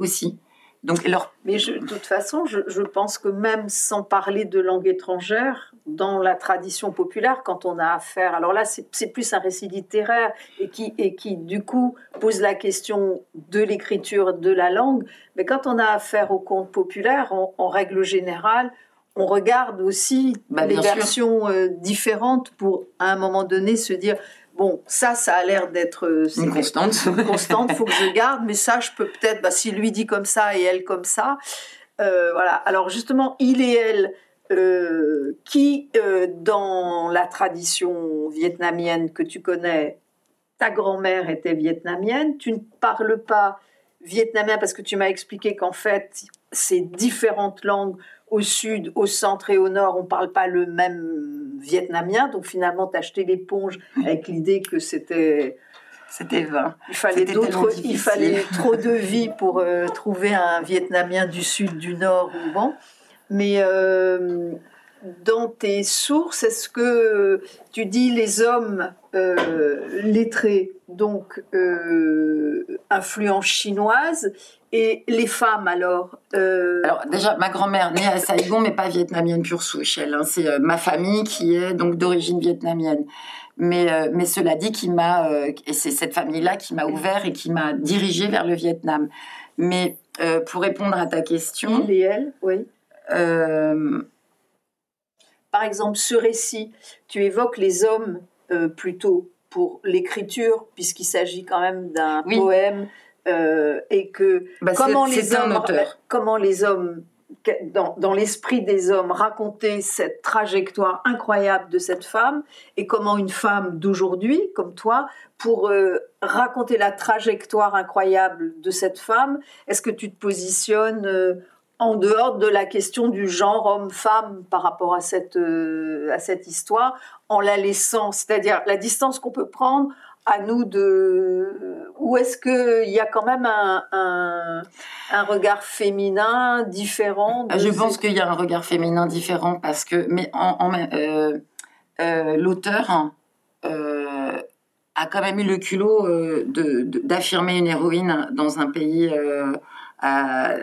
aussi. Donc, leur... Mais je, de toute façon, je, je, pense que même sans parler de langue étrangère, dans la tradition populaire, quand on a affaire, alors là, c'est plus un récit littéraire et qui, et qui, du coup, pose la question de l'écriture, de la langue. Mais quand on a affaire au conte populaire, en, en règle générale, on regarde aussi bah, les versions euh, différentes pour, à un moment donné, se dire bon, ça, ça a l'air d'être euh, une constante. constante, faut que je garde, mais ça, je peux peut-être, bah, si lui dit comme ça et elle comme ça, euh, voilà. Alors justement, il et elle, euh, qui euh, dans la tradition vietnamienne que tu connais, ta grand-mère était vietnamienne, tu ne parles pas vietnamien parce que tu m'as expliqué qu'en fait, ces différentes langues au sud, au centre et au nord, on ne parle pas le même vietnamien. Donc finalement, acheté l'éponge avec l'idée que c'était... C'était vain. Il fallait d'autres, il fallait trop de vie pour euh, trouver un Vietnamien du sud, du nord ou bon. Mais euh, dans tes sources, est-ce que tu dis les hommes euh, lettrés, donc euh, influence chinoise, et les femmes alors euh... Alors déjà, ma grand-mère née à Saigon, mais pas vietnamienne pure souche. Elle, hein, c'est euh, ma famille qui est donc d'origine vietnamienne. Mais, mais cela dit, qui m'a et c'est cette famille-là qui m'a ouvert et qui m'a dirigé vers le Vietnam. Mais pour répondre à ta question. Il et elle, oui. Par exemple, ce récit, tu évoques les hommes plutôt pour l'écriture, puisqu'il s'agit quand même d'un poème, et que bah, comment, les hommes, comment les hommes dans, l'esprit des hommes, raconter cette trajectoire incroyable de cette femme et comment une femme d'aujourd'hui, comme toi, pour euh, raconter la trajectoire incroyable de cette femme, est-ce que tu te positionnes euh, en dehors de la question du genre homme-femme par rapport à cette, euh, à cette histoire, en la laissant, c'est-à-dire la distance qu'on peut prendre à nous de ou est-ce qu'il y a quand même un, un, regard féminin différent Je pense qu'il y a un regard féminin différent parce que mais en, euh, euh, l'auteur euh, a quand même eu le culot d'affirmer une héroïne dans un pays à,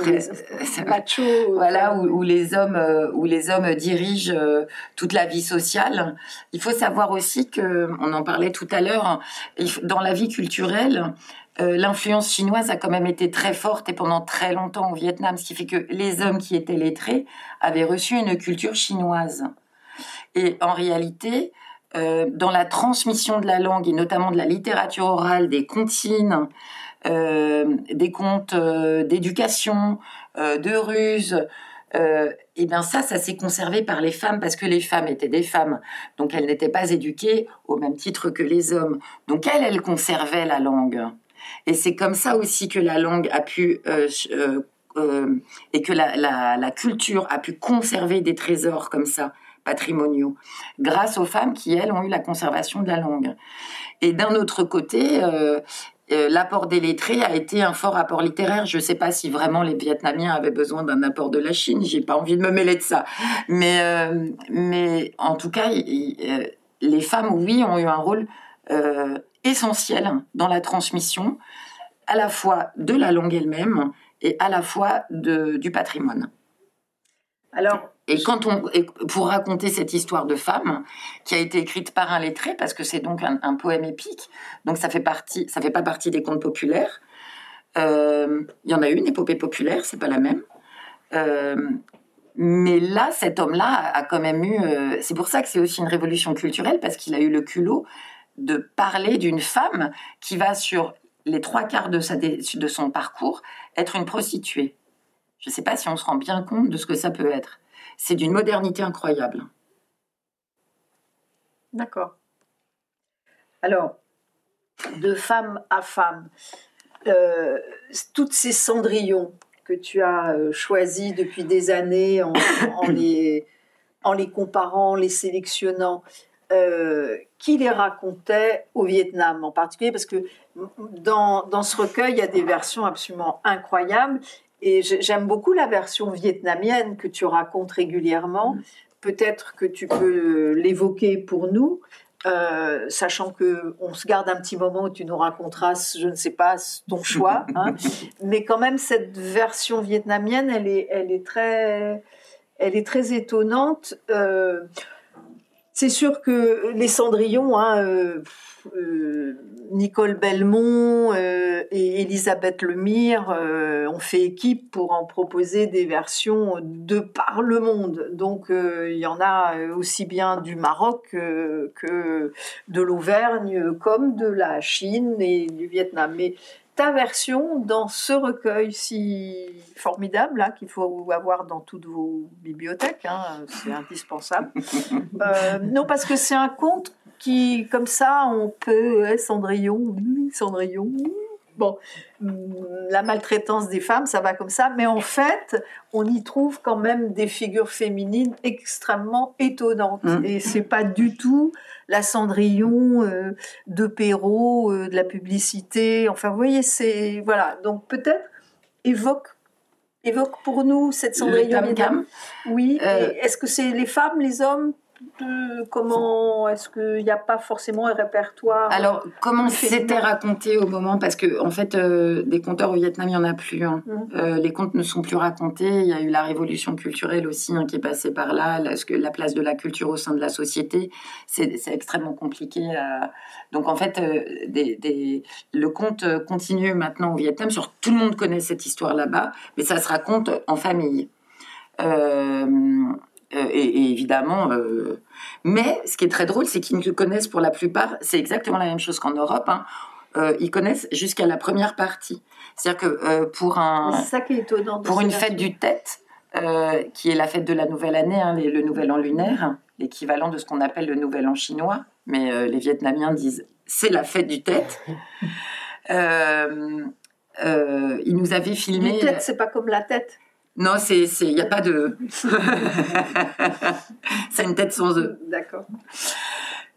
très macho, voilà où, les hommes euh, où les hommes dirigent euh, toute la vie sociale. Il faut savoir aussi que on en parlait tout à l'heure dans la vie culturelle. Euh, l'influence chinoise a quand même été très forte et pendant très longtemps au Vietnam, ce qui fait que les hommes qui étaient lettrés avaient reçu une culture chinoise. Et en réalité, dans la transmission de la langue et notamment de la littérature orale, des comptines, des contes euh, d'éducation, euh, de ruse. et bien ça, ça s'est conservé par les femmes parce que les femmes étaient des femmes, donc elles n'étaient pas éduquées au même titre que les hommes. Donc elles, elles conservaient la langue. Et c'est comme ça aussi que la langue a pu et que la, la, culture a pu conserver des trésors comme ça patrimoniaux, grâce aux femmes qui, elles, ont eu la conservation de la langue. Et d'un autre côté, euh, l'apport des lettrés a été un fort apport littéraire. Je ne sais pas si vraiment les Vietnamiens avaient besoin d'un apport de la Chine. J'ai pas envie de me mêler de ça. Mais, euh, mais en tout cas, euh, les femmes, oui, ont eu un rôle essentiel dans la transmission, à la fois de la langue elle-même et à la fois de, du patrimoine. Alors, et quand on, pour raconter cette histoire de femme qui a été écrite par un lettré, parce que c'est donc un, poème épique, donc ça fait partie, ça fait pas partie des contes populaires. Euh, il y en a une épopée populaire, c'est pas la même. Euh, mais là, cet homme-là a quand même eu. Euh, c'est pour ça que c'est aussi une révolution culturelle parce qu'il a eu le culot de parler d'une femme qui va sur les trois quarts de, sa, de son parcours être une prostituée. Je ne sais pas si on se rend bien compte de ce que ça peut être c'est d'une modernité incroyable. D'accord. Alors, de femme à femme, euh, toutes ces cendrillons que tu as euh, choisis depuis des années en, les, en les comparant, les sélectionnant, euh, qui les racontait au Vietnam en particulier? Parce que dans, dans, ce recueil, il y a des versions absolument incroyables et j'aime beaucoup la version vietnamienne que tu racontes régulièrement. Mm. Peut-être que tu peux l'évoquer pour nous, euh, sachant que on se garde un petit moment où tu nous raconteras, je ne sais pas, ton choix. Hein. Mais quand même, cette version vietnamienne, elle est, elle est très, elle est très étonnante. Euh, c'est sûr que les Cendrillons, hein, euh, euh, Nicole Belmont euh, et Elisabeth Lemire ont fait équipe pour en proposer des versions de par le monde. Donc il y en a aussi bien du Maroc que de l'Auvergne, comme de la Chine et du Vietnam. Ta version dans ce recueil si formidable hein, qu'il faut avoir dans toutes vos bibliothèques, hein, c'est indispensable. Euh, non, parce que c'est un conte qui, comme ça, on peut, Cendrillon, Cendrillon, Bon, hum, la maltraitance des femmes, ça va comme ça, mais en fait, on y trouve quand même des figures féminines extrêmement étonnantes. Mmh. Et c'est pas du tout la Cendrillon euh, de Perrault, euh, de la publicité. Enfin, vous voyez, c'est voilà. Donc peut-être évoque évoque pour nous cette Cendrillon. Le Oui. Euh, est-ce que c'est les femmes, les hommes comment est-ce qu'il n'y a pas forcément un répertoire Alors, comment c'était raconté au moment Parce que, en fait, euh, des conteurs au Vietnam, il n'y en a plus. Hein. Mmh. Euh, les contes ne sont plus racontés. Il y a eu la révolution culturelle aussi hein, qui est passée par là. La, la place de la culture au sein de la société, c'est extrêmement compliqué. Donc, en fait, euh, des, le conte continue maintenant au Vietnam. Sur, tout le monde connaît cette histoire là-bas, mais ça se raconte en famille. Euh, euh, et, évidemment, euh, mais ce qui est très drôle, c'est qu'ils connaissent pour la plupart, c'est exactement la même chose qu'en Europe. Hein, euh, ils connaissent jusqu'à la première partie. C'est-à-dire que pour un, ça qui est étonnant pour une fête du tête, qui est la fête de la nouvelle année, hein, le nouvel an lunaire, l'équivalent de ce qu'on appelle le nouvel an chinois, mais les Vietnamiens disent c'est la fête du tête. ils nous avaient filmé. Du tête, c'est pas comme la tête. Non, c'est, il n'y a pas de. c'est une tête sans œufs. D'accord.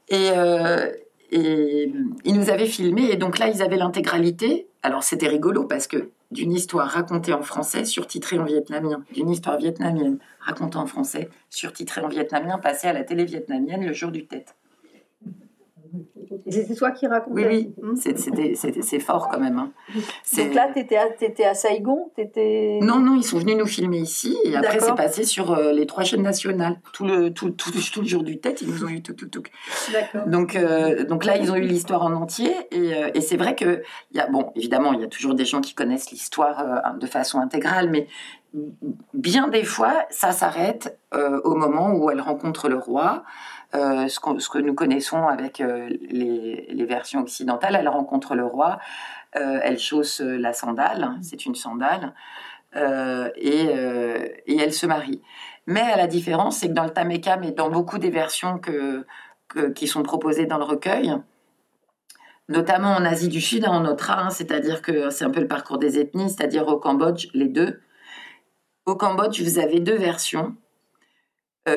Et, euh, et ils nous avaient filmé, et donc là, ils avaient l'intégralité. Alors, c'était rigolo parce que d'une histoire racontée en français, surtitrée en vietnamien, d'une histoire vietnamienne racontée en français, surtitrée en vietnamien, passée à la télé vietnamienne le jour du tête. C'était toi qui racontais Oui, oui. C'est fort quand même. Hein. Donc là, tu étais, étais, à Saigon étais... Non, non, ils sont venus nous filmer ici. Et après, c'est passé sur euh, les trois chaînes nationales. Tout le, tout, tout, tout, le jour du tête, ils nous ont eu tout, tout, tout. Donc, euh, donc là, ils ont eu l'histoire en entier. Et, euh, et c'est vrai que, y a, bon, évidemment, il y a toujours des gens qui connaissent l'histoire de façon intégrale, mais bien des fois, ça s'arrête au moment où elle rencontre le roi. Euh, ce, que nous connaissons avec euh, les, versions occidentales. Elle rencontre le roi, euh, elle chausse la sandale, hein, c'est une sandale, et, elle se marie. Mais à la différence, c'est que dans le Tamekam et dans beaucoup des versions qui sont proposées dans le recueil, notamment en Asie du Sud, hein, en Otra, hein, c'est-à-dire que c'est un peu le parcours des ethnies, c'est-à-dire au Cambodge, les deux. Au Cambodge, vous avez deux versions,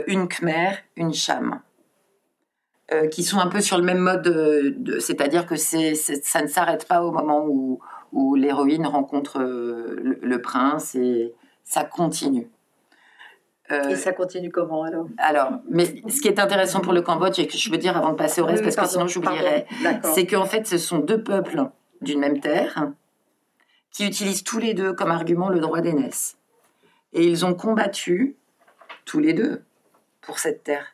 une Khmer, une Cham. Euh, qui sont un peu sur le même mode, de, c'est-à-dire que c'est, ça ne s'arrête pas au moment où, où l'héroïne rencontre euh, le, prince et ça continue. Euh, et ça continue comment alors? Alors, mais ce qui est intéressant pour le Cambodge et que je veux dire avant de passer au reste, parce que sinon j'oublierais, c'est qu'en fait ce sont deux peuples d'une même terre qui utilisent tous les deux comme argument le droit d'aînesse. Et ils ont combattu tous les deux pour cette terre.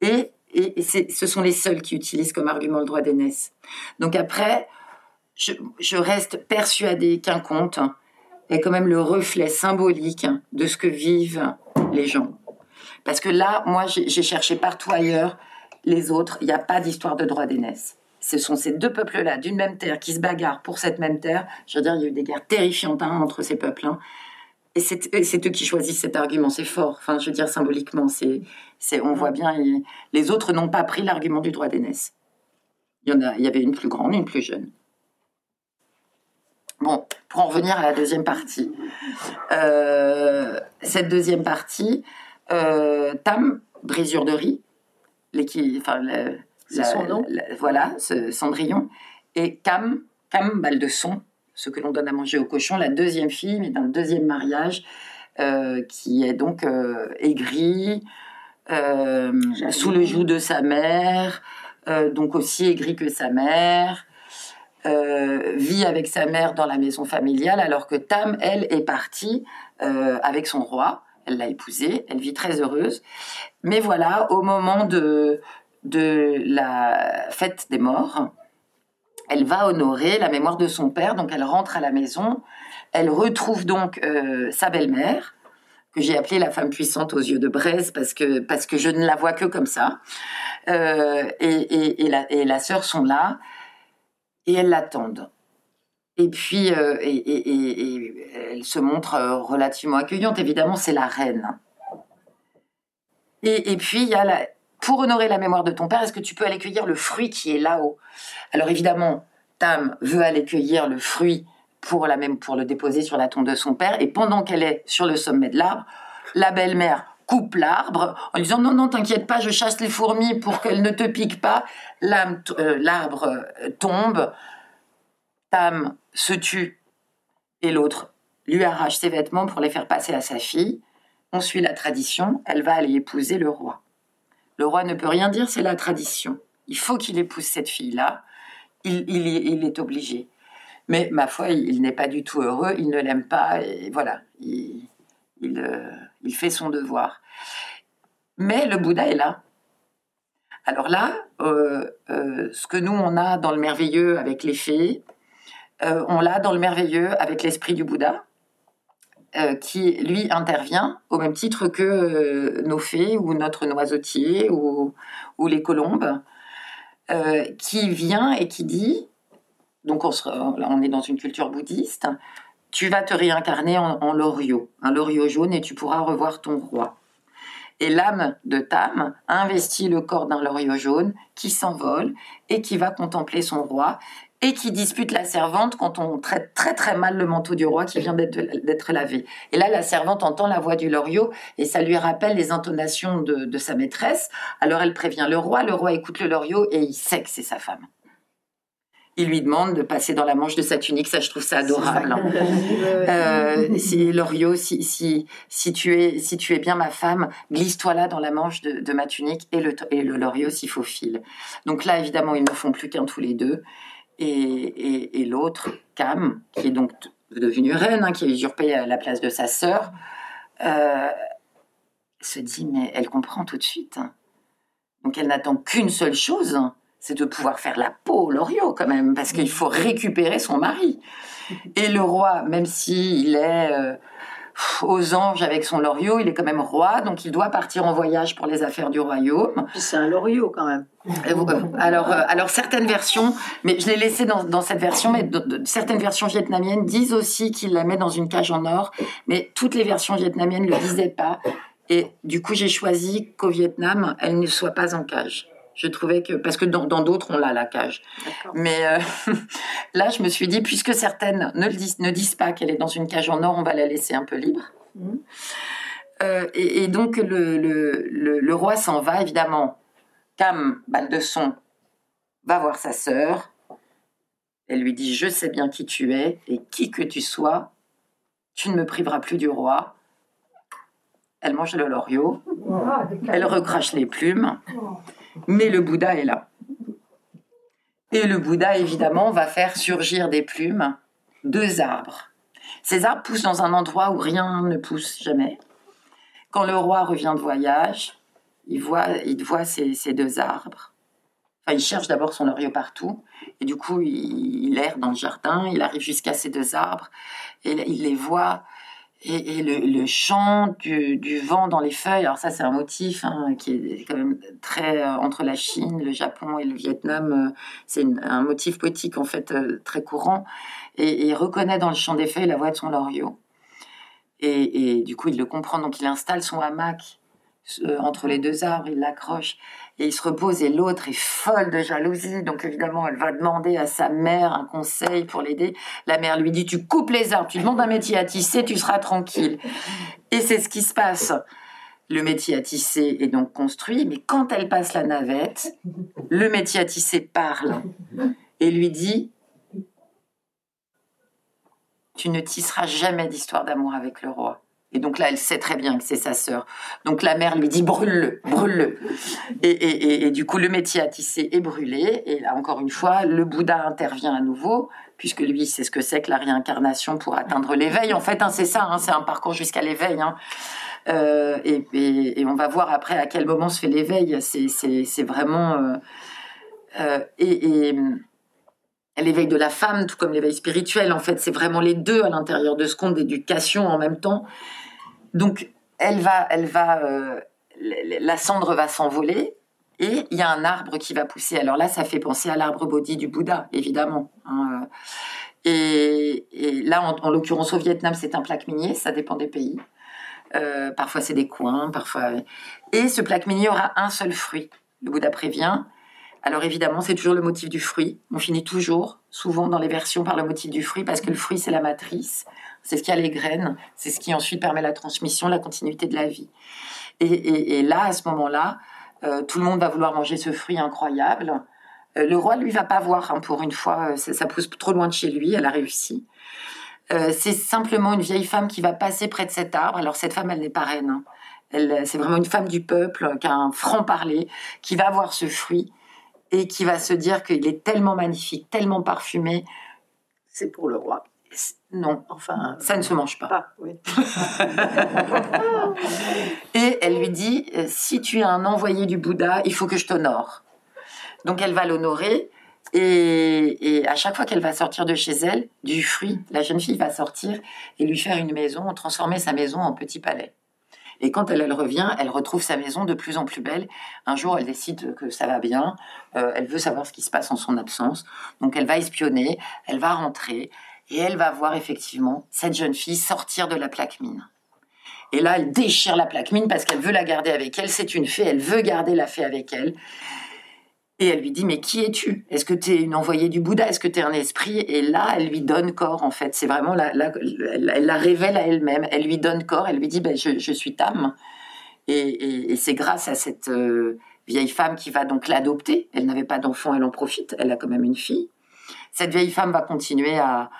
Et et, ce sont les seuls qui utilisent comme argument le droit d'aînesse. Donc après, je, reste persuadée qu'un conte est quand même le reflet symbolique de ce que vivent les gens. Parce que là, moi, j'ai cherché partout ailleurs les autres, il n'y a pas d'histoire de droit d'aînesse. Ce sont ces deux peuples-là, d'une même terre, qui se bagarrent pour cette même terre. Je veux dire, il y a eu des guerres terrifiantes hein, entre ces peuples. Et c'est eux qui choisissent cet argument, c'est fort. Enfin, je veux dire, symboliquement, c'est, on voit bien, les autres n'ont pas pris l'argument du droit d'aînesse. Il y, en a, il y avait une plus grande, une plus jeune. Bon, pour en revenir à la deuxième partie. Euh, cette deuxième partie, euh, Tam, brisure de riz, enfin, c'est son nom? voilà, Cendrillon, et Cam, Cam, balle de son, ce que l'on donne à manger au cochon, la deuxième fille, mais d'un deuxième mariage, euh, qui est donc aigrie, sous le joug de sa mère, donc aussi aigrie que sa mère, vit avec sa mère dans la maison familiale, alors que Tam, elle, est partie avec son roi. Elle l'a épousé, elle vit très heureuse. Mais voilà, au moment de, de la fête des morts, elle va honorer la mémoire de son père, donc elle rentre à la maison, elle retrouve donc euh, sa belle-mère, que j'ai appelée la femme puissante aux yeux de braise parce que, parce que je ne la vois que comme ça, euh, et, et, la, et la sœur sont là, et elles l'attendent. Et puis, euh, et, elle se montre relativement accueillante, évidemment, c'est la reine. Et, puis, il y a la, pour honorer la mémoire de ton père, est-ce que tu peux aller cueillir le fruit qui est là-haut? Alors évidemment, Tam veut aller cueillir le fruit pour, la même, pour le déposer sur la tombe de son père, et pendant qu'elle est sur le sommet de l'arbre, la belle-mère coupe l'arbre en disant non, non, t'inquiète pas, je chasse les fourmis pour qu'elles ne te piquent pas. Euh, l'arbre euh, tombe, Tam se tue, et l'autre lui arrache ses vêtements pour les faire passer à sa fille. On suit la tradition, elle va aller épouser le roi. Le roi ne peut rien dire, c'est la tradition. Il faut qu'il épouse cette fille-là. Il, il, est obligé. Mais ma foi, il, n'est pas du tout heureux, il ne l'aime pas, et voilà, il, euh, fait son devoir. Mais le Bouddha est là. Alors là, euh, euh, ce que nous, on a dans le merveilleux avec les fées, on l'a dans le merveilleux avec l'esprit du Bouddha, qui, lui, intervient au même titre que nos fées ou notre noisetier ou les colombes, qui vient et qui dit, donc on, est dans une culture bouddhiste, tu vas te réincarner en, en loriot, un loriot jaune, et tu pourras revoir ton roi. Et l'âme de Tam investit le corps d'un loriot jaune qui s'envole et qui va contempler son roi et qui dispute la servante quand on traite très très mal le manteau du roi qui vient d'être lavé. Et là, la servante entend la voix du loriot et ça lui rappelle les intonations de, de sa maîtresse. Alors elle prévient le roi, le roi écoute le loriot et il sait que c'est sa femme il lui demande de passer dans la manche de sa tunique. Ça, je trouve ça adorable. euh, si Loriot, si, si, si, tu es, si tu es bien ma femme, glisse-toi là dans la manche de, ma tunique et le, et le Loriot s'y faufile. Donc là, évidemment, ils ne font plus qu'un tous les deux. Et, et, l'autre, Cam, qui est donc devenue reine, hein, qui a usurpé la place de sa sœur, euh, se dit, mais elle comprend tout de suite. Donc elle n'attend qu'une seule chose, c'est de pouvoir faire la peau au Loriot quand même, parce qu'il faut récupérer son mari. Et le roi, même s'il est euh, aux anges avec son Loriot, il est quand même roi, donc il doit partir en voyage pour les affaires du royaume. C'est un Loriot quand même. Alors, euh, alors certaines versions, mais je l'ai laissé dans, cette version, mais certaines versions vietnamiennes disent aussi qu'il la met dans une cage en or, mais toutes les versions vietnamiennes ne le disaient pas. Et du coup, j'ai choisi qu'au Vietnam, elle ne soit pas en cage. Je trouvais que parce que dans d'autres on l'a la cage, mais euh, là je me suis dit puisque certaines ne disent, ne disent pas qu'elle est dans une cage en or, on va la laisser un peu libre. Mhm. Euh, et, donc le, le, le, roi s'en va évidemment. Cam Baldesson va voir sa sœur. Elle lui dit je sais bien qui tu es et qui que tu sois, tu ne me priveras plus du roi. Elle mange le loriot, ah, elle recrache les plumes. Mais le Bouddha est là. Et le Bouddha, évidemment, va faire surgir des plumes, deux arbres. Ces arbres poussent dans un endroit où rien ne pousse jamais. Quand le roi revient de voyage, il voit, ces, deux arbres. Enfin, il cherche d'abord son loriot partout, et du coup, il erre dans le jardin, il arrive jusqu'à ces deux arbres, et il les voit et, le, chant du, vent dans les feuilles, alors ça c'est un motif hein, qui est quand même très euh, entre la Chine, le Japon et le Vietnam, euh, c'est un motif poétique en fait euh, très courant. Et, il reconnaît dans le chant des feuilles la voix de son loriot. Et, et, du coup il le comprend, donc il installe son hamac entre les deux arbres, il l'accroche et il se repose et l'autre est folle de jalousie. Donc évidemment, elle va demander à sa mère un conseil pour l'aider. La mère lui dit, tu coupes les arbres, tu demandes un métier à tisser, tu seras tranquille. Et c'est ce qui se passe. Le métier à tisser est donc construit, mais quand elle passe la navette, le métier à tisser parle et lui dit, tu ne tisseras jamais d'histoire d'amour avec le roi. Et donc là, elle sait très bien que c'est sa sœur. Donc la mère lui dit brûle-le, brûle-le. Et, du coup, le métier à tisser est brûlé. Et là, encore une fois, le Bouddha intervient à nouveau, puisque lui, c'est ce que c'est que la réincarnation pour atteindre l'éveil. En fait, hein, c'est ça, hein, c'est un parcours jusqu'à l'éveil. Hein. Euh, et, on va voir après à quel moment se fait l'éveil. C'est vraiment... Euh, euh, et l'éveil de la femme, tout comme l'éveil spirituel, en fait, c'est vraiment les deux à l'intérieur de ce conte d'éducation en même temps. Donc, elle va, elle va, euh, la cendre va s'envoler et il y a un arbre qui va pousser. Alors là, ça fait penser à l'arbre Bodhi du Bouddha, évidemment. Hein, euh. et, là, en, l'occurrence au Vietnam, c'est un plaque minier, ça dépend des pays. Euh, parfois, c'est des coins, parfois. Et ce plaque minier aura un seul fruit. Le Bouddha prévient. Alors évidemment, c'est toujours le motif du fruit. On finit toujours, souvent dans les versions, par le motif du fruit, parce que le fruit, c'est la matrice c'est ce qui a les graines, c'est ce qui ensuite permet la transmission, la continuité de la vie. Et, là, à ce moment-là, euh, tout le monde va vouloir manger ce fruit incroyable. Euh, le roi, lui, va pas voir. Hein, pour une fois, euh, ça, pousse trop loin de chez lui. Elle a réussi. c'est simplement une vieille femme qui va passer près de cet arbre. Alors cette femme, elle n'est pas reine. Hein. C'est vraiment une femme du peuple, qui a un franc-parler, qui va voir ce fruit et qui va se dire qu'il est tellement magnifique, tellement parfumé. C'est pour le roi. Non, Enfin, ça ne se mange pas. pas. Oui. Et elle lui dit, euh, si tu es un envoyé du Bouddha, il faut que je t'honore. Donc elle va l'honorer. Et, et à chaque fois qu'elle va sortir de chez elle, du fruit, la jeune fille va sortir et lui faire une maison, transformer sa maison en petit palais. Et quand elle, revient, elle retrouve sa maison de plus en plus belle. Un jour, elle décide que ça va bien. Euh, elle veut savoir ce qui se passe en son absence. Donc elle va espionner, elle va rentrer et elle va voir effectivement cette jeune fille sortir de la plaque mine. Et là, elle déchire la plaque mine parce qu'elle veut la garder avec elle. C'est une fée, elle veut garder la fée avec elle. Et elle lui dit, mais qui es-tu? Est-ce que tu es une envoyée du Bouddha? Est-ce que tu es un esprit? Et là, elle lui donne corps, en fait. C'est vraiment, la, elle, la révèle à elle-même. Elle lui donne corps, elle lui dit, ben, je, je suis Tam. Et, et- c'est grâce à cette euh, vieille femme qui va donc l'adopter. Elle n'avait pas d'enfant, elle en profite. Elle a quand même une fille. Cette vieille femme va continuer à...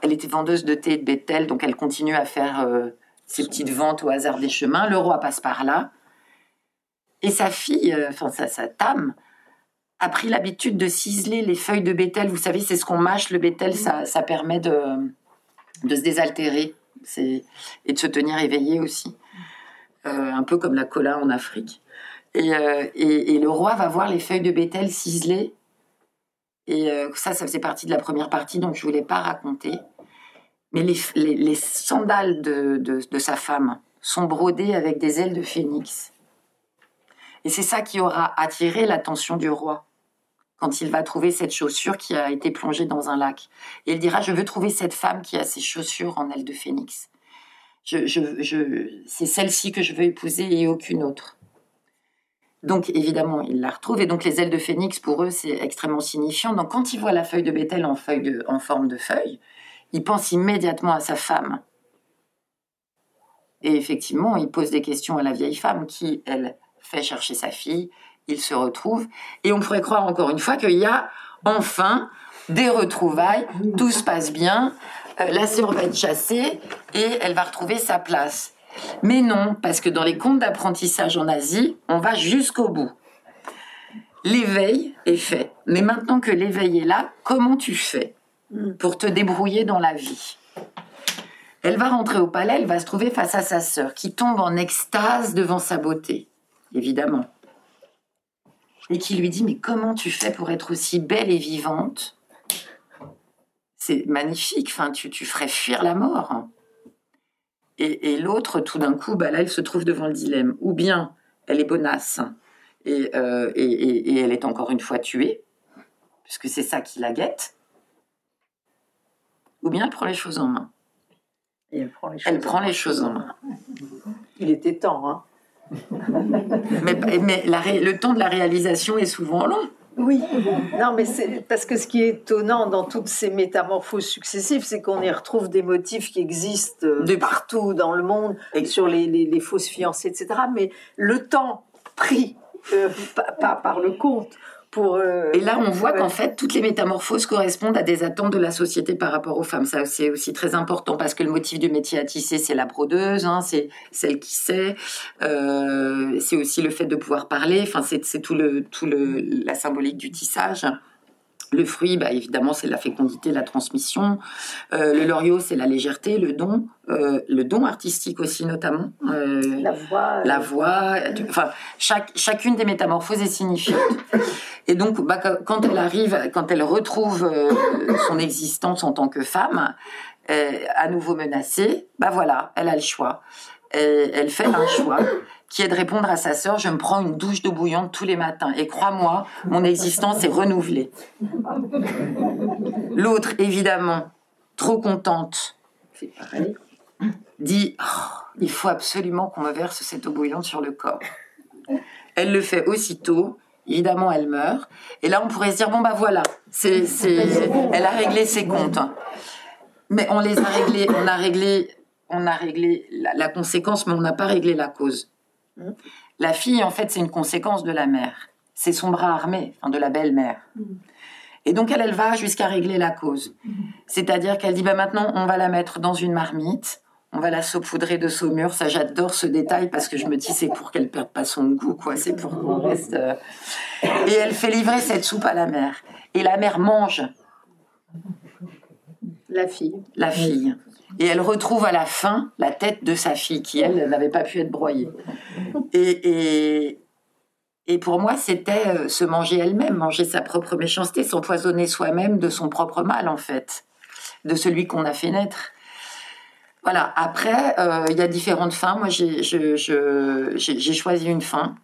Elle était vendeuse de thé et de bétel, donc elle continue à faire euh, ses petites ventes au hasard des chemins. Le roi passe par là. Et sa fille, euh, enfin sa, sa Tam, a pris l'habitude de ciseler les feuilles de bétel. Vous savez, c'est ce qu'on mâche, le bétel, ça, ça permet de, de se désaltérer et de se tenir éveillé aussi. Euh, un peu comme la cola en Afrique. Et, euh, et- et le roi va voir les feuilles de bétel ciselées. Et euh, ça, ça faisait partie de la première partie, donc je ne voulais pas raconter. Mais les, les- les sandales de, de- de sa femme sont brodées avec des ailes de phénix. Et c'est ça qui aura attiré l'attention du roi quand il va trouver cette chaussure qui a été plongée dans un lac. Et il dira, je veux trouver cette femme qui a ses chaussures en ailes de phénix. C'est celle-ci que je veux épouser et aucune autre. Donc évidemment, il la retrouve. Et donc les ailes de phénix, pour eux, c'est extrêmement signifiant. Donc quand il voit la feuille de de- en forme de feuille, il pense immédiatement à sa femme. Et effectivement, il pose des questions à la vieille femme qui, elle, fait chercher sa fille. Il se retrouve. Et on pourrait croire encore une fois qu'il y a enfin des retrouvailles. Tout se passe bien. Euh, la sœur va être chassée et elle va retrouver sa place. Mais non, parce que dans les contes d'apprentissage en Asie, on va jusqu'au bout. L'éveil est fait. Mais maintenant que l'éveil est là, comment tu fais pour te débrouiller dans la vie? Elle va rentrer au palais, elle va se trouver face à sa sœur, qui tombe en extase devant sa beauté, évidemment. Et qui lui dit, mais comment tu fais pour être aussi belle et vivante? C'est magnifique, enfin, tu, tu ferais fuir la mort. Et, et l'autre, tout d'un coup, bah là, elle se trouve devant le dilemme. Ou bien elle est bonasse et, euh, et, et- et elle est encore une fois tuée, puisque c'est ça qui la guette. Ou bien elle prend les choses en main. Et elle prend les choses. Elle prend les choses en main. Il était temps, hein. Mais, mais la ré- le temps de la réalisation est souvent long. Oui, non, mais c'est parce que ce qui est étonnant dans toutes ces métamorphoses successives, c'est qu'on y retrouve des motifs qui existent euh, De- partout dans le monde, Et- sur les, les- les fausses fiancées, etc. Mais le temps pris euh, pa- pa- par le conte pour. euh, Et là, on voit qu'en fait, toutes les métamorphoses correspondent à des attentes de la société par rapport aux femmes. Ça, c'est aussi très important parce que le motif du métier à tisser, c'est la brodeuse, hein, c'est celle qui sait. Euh, c'est aussi le fait de pouvoir parler. Enfin, c'est tout le tout le la symbolique du tissage. Le fruit, bah, évidemment, c'est la fécondité, la transmission. Euh, le loriot, c'est la légèreté, le don, euh, le don artistique aussi notamment. Euh, la voix. la voix, enfin, chaque, chacune des métamorphoses est signifiante. Et donc, bah, quand- elle arrive, quand elle retrouve euh, son existence en tant que femme, euh, à nouveau menacée, bah voilà, elle a le choix. Et elle fait un choix qui est de répondre à sa sœur, je me prends une douche d'eau bouillante tous les matins. Et crois-moi, mon existence est renouvelée. L'autre, évidemment, trop contente, dit Oh, il faut absolument qu'on me verse cette eau bouillante sur le corps. Elle le fait aussitôt. Évidemment, elle meurt. Et là, on pourrait se dire bon bah voilà, c'est, elle a réglé ses comptes. Mais on les a réglés, on a réglé, on a réglé la, la conséquence, mais on n'a pas réglé la cause. La fille, en fait, c'est une conséquence de la mère. C'est son bras armé, enfin de la belle-mère. Et donc elle, elle va jusqu'à régler la cause. C'est-à-dire qu'elle dit bah maintenant on va la mettre dans une marmite, on va la saupoudrer de saumure. Ça, j'adore ce détail parce que je me dis, c'est pour qu'elle perde pas son goût, quoi. C'est pour qu'on reste. Euh. Et elle fait livrer cette soupe à la mère. Et la mère mange. La fille. La fille. Et elle retrouve à la fin la tête de sa fille qui, elle, n'avait pas pu être broyée. Et, et, et pour moi, c'était euh, se manger elle-même, manger sa propre méchanceté, s'empoisonner soi-même de son propre mal, en fait, de celui qu'on a fait naître. Voilà, après, euh, il y a différentes fins. Moi, j'ai choisi une fin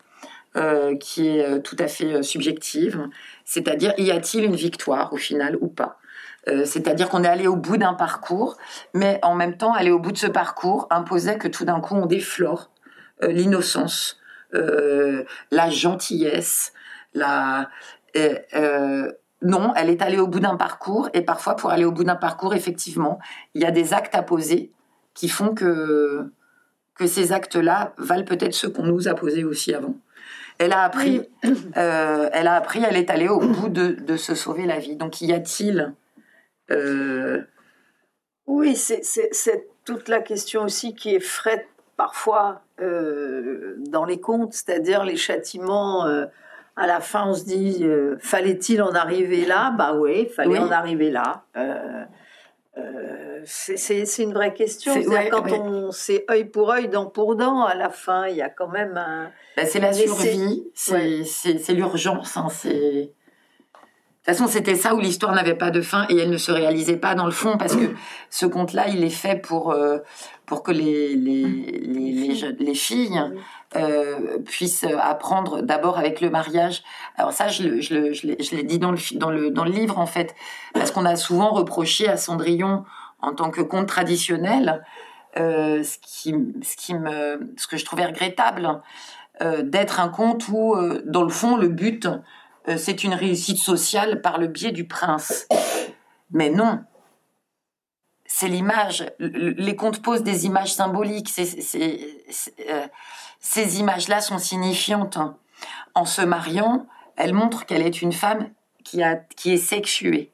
euh, qui est tout à fait subjective, c'est-à-dire, y a-t-il une victoire au final ou pas? C'est-à-dire qu'on est allé au bout d'un parcours, mais en même temps, aller au bout de ce parcours imposait que tout d'un coup, on déflore l'innocence, euh, la gentillesse, euh, non, elle est allée au bout d'un parcours et parfois pour aller au bout d'un parcours, effectivement, il y a des actes à poser qui font que que ces actes-là valent peut-être ceux qu'on nous a posés aussi avant. Elle a appris, euh, elle a appris, elle est allée au bout de, de se sauver la vie. Donc y a-t-il Oui, c'est toute la question aussi qui est frette parfois euh, dans les contes, c'est-à-dire les châtiments. Euh, à la fin, on se dit, euh, fallait-il en arriver là? Bah oui, fallait en arriver là. C'est une vraie question. quand on c'est œil pour œil, dent pour dent, à la fin, il y a quand même un. Bah, c'est la survie, c'est l'urgence. Hein, c'est de toute façon, c'était ça où l'histoire n'avait pas de fin et elle ne se réalisait pas dans le fond parce que ce conte-là, il est fait pour, euh, pour que les, les, les, les, filles euh, puissent apprendre d'abord avec le mariage. Alors ça, je, je, je, je l'ai dit dans le, dans, le, dans le livre, en fait, parce qu'on a souvent reproché à Cendrillon, en tant que conte traditionnel, euh, ce, qui, ce, qui me, ce que je trouvais regrettable, euh, d'être un conte où, euh, dans le fond, le but c'est une réussite sociale par le biais du prince. Mais non, c'est l'image. Les contes posent des images symboliques. Ces images-là sont signifiantes. En se mariant, elle montre qu'elle est une femme qui, a, qui est sexuée.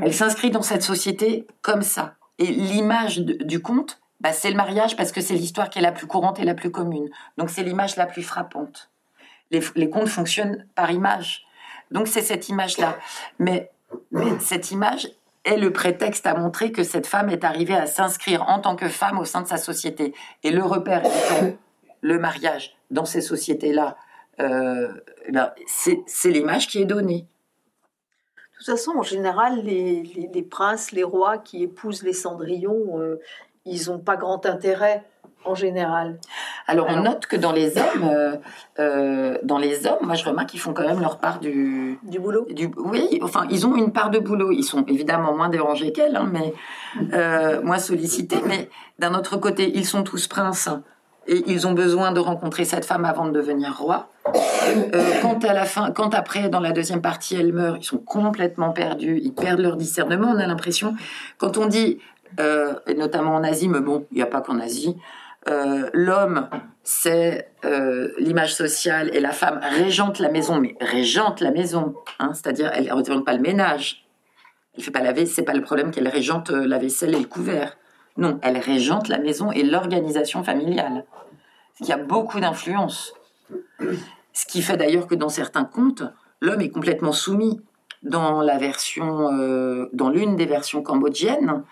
Elle s'inscrit dans cette société comme ça. Et l'image du conte, bah, c'est le mariage parce que c'est l'histoire qui est la plus courante et la plus commune. Donc c'est l'image la plus frappante les, contes fonctionnent par image. Donc c'est cette image-là. Mais, cette image est le prétexte à montrer que cette femme est arrivée à s'inscrire en tant que femme au sein de sa société. Et le repère étant le mariage dans ces sociétés-là, euh, eh ben, c'est l'image qui est donnée. De toute façon, en général, les, princes, les rois qui épousent les cendrillons, euh, ils n'ont pas grand intérêt en général Alors, on note que dans les hommes, euh, euh, dans les hommes, moi je remarque qu'ils font quand même leur part du du boulot. Du, oui, enfin ils ont une part de boulot. Ils sont évidemment moins dérangés qu'elle, hein, mais euh, moins sollicités. Mais d'un autre côté, ils sont tous princes et ils ont besoin de rencontrer cette femme avant de devenir roi. quand à la fin, quand après dans la deuxième partie elle meurt, ils sont complètement perdus. Ils perdent leur discernement. On a l'impression quand on dit et notamment en Asie, mais bon, il n'y a pas qu'en Asie. Euh, l'homme, c'est euh, l'image sociale et la femme régente la maison, mais régente la maison, hein, c'est-à-dire elle ne régente pas le ménage. Elle fait pas la c'est pas le problème qu'elle régente euh, la vaisselle et le couvert. Non, elle régente la maison et l'organisation familiale. Ce qui a beaucoup d'influence. Ce qui fait d'ailleurs que dans certains contes, l'homme est complètement soumis. Dans la version, dans l'une des versions cambodgiennes,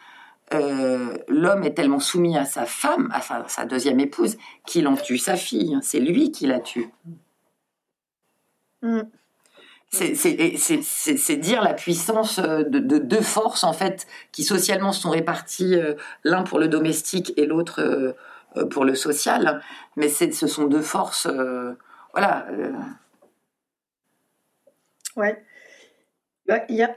euh, l'homme est tellement soumis à sa femme, à sa, deuxième épouse, qu'il en tue sa fille. C'est lui qui la tue. Mm. C'est dire la puissance de, deux forces, en fait, qui socialement sont réparties, euh, l'un pour le domestique et l'autre euh, pour le social. Mais ce sont deux forces, voilà. Ouais. Bah, il y a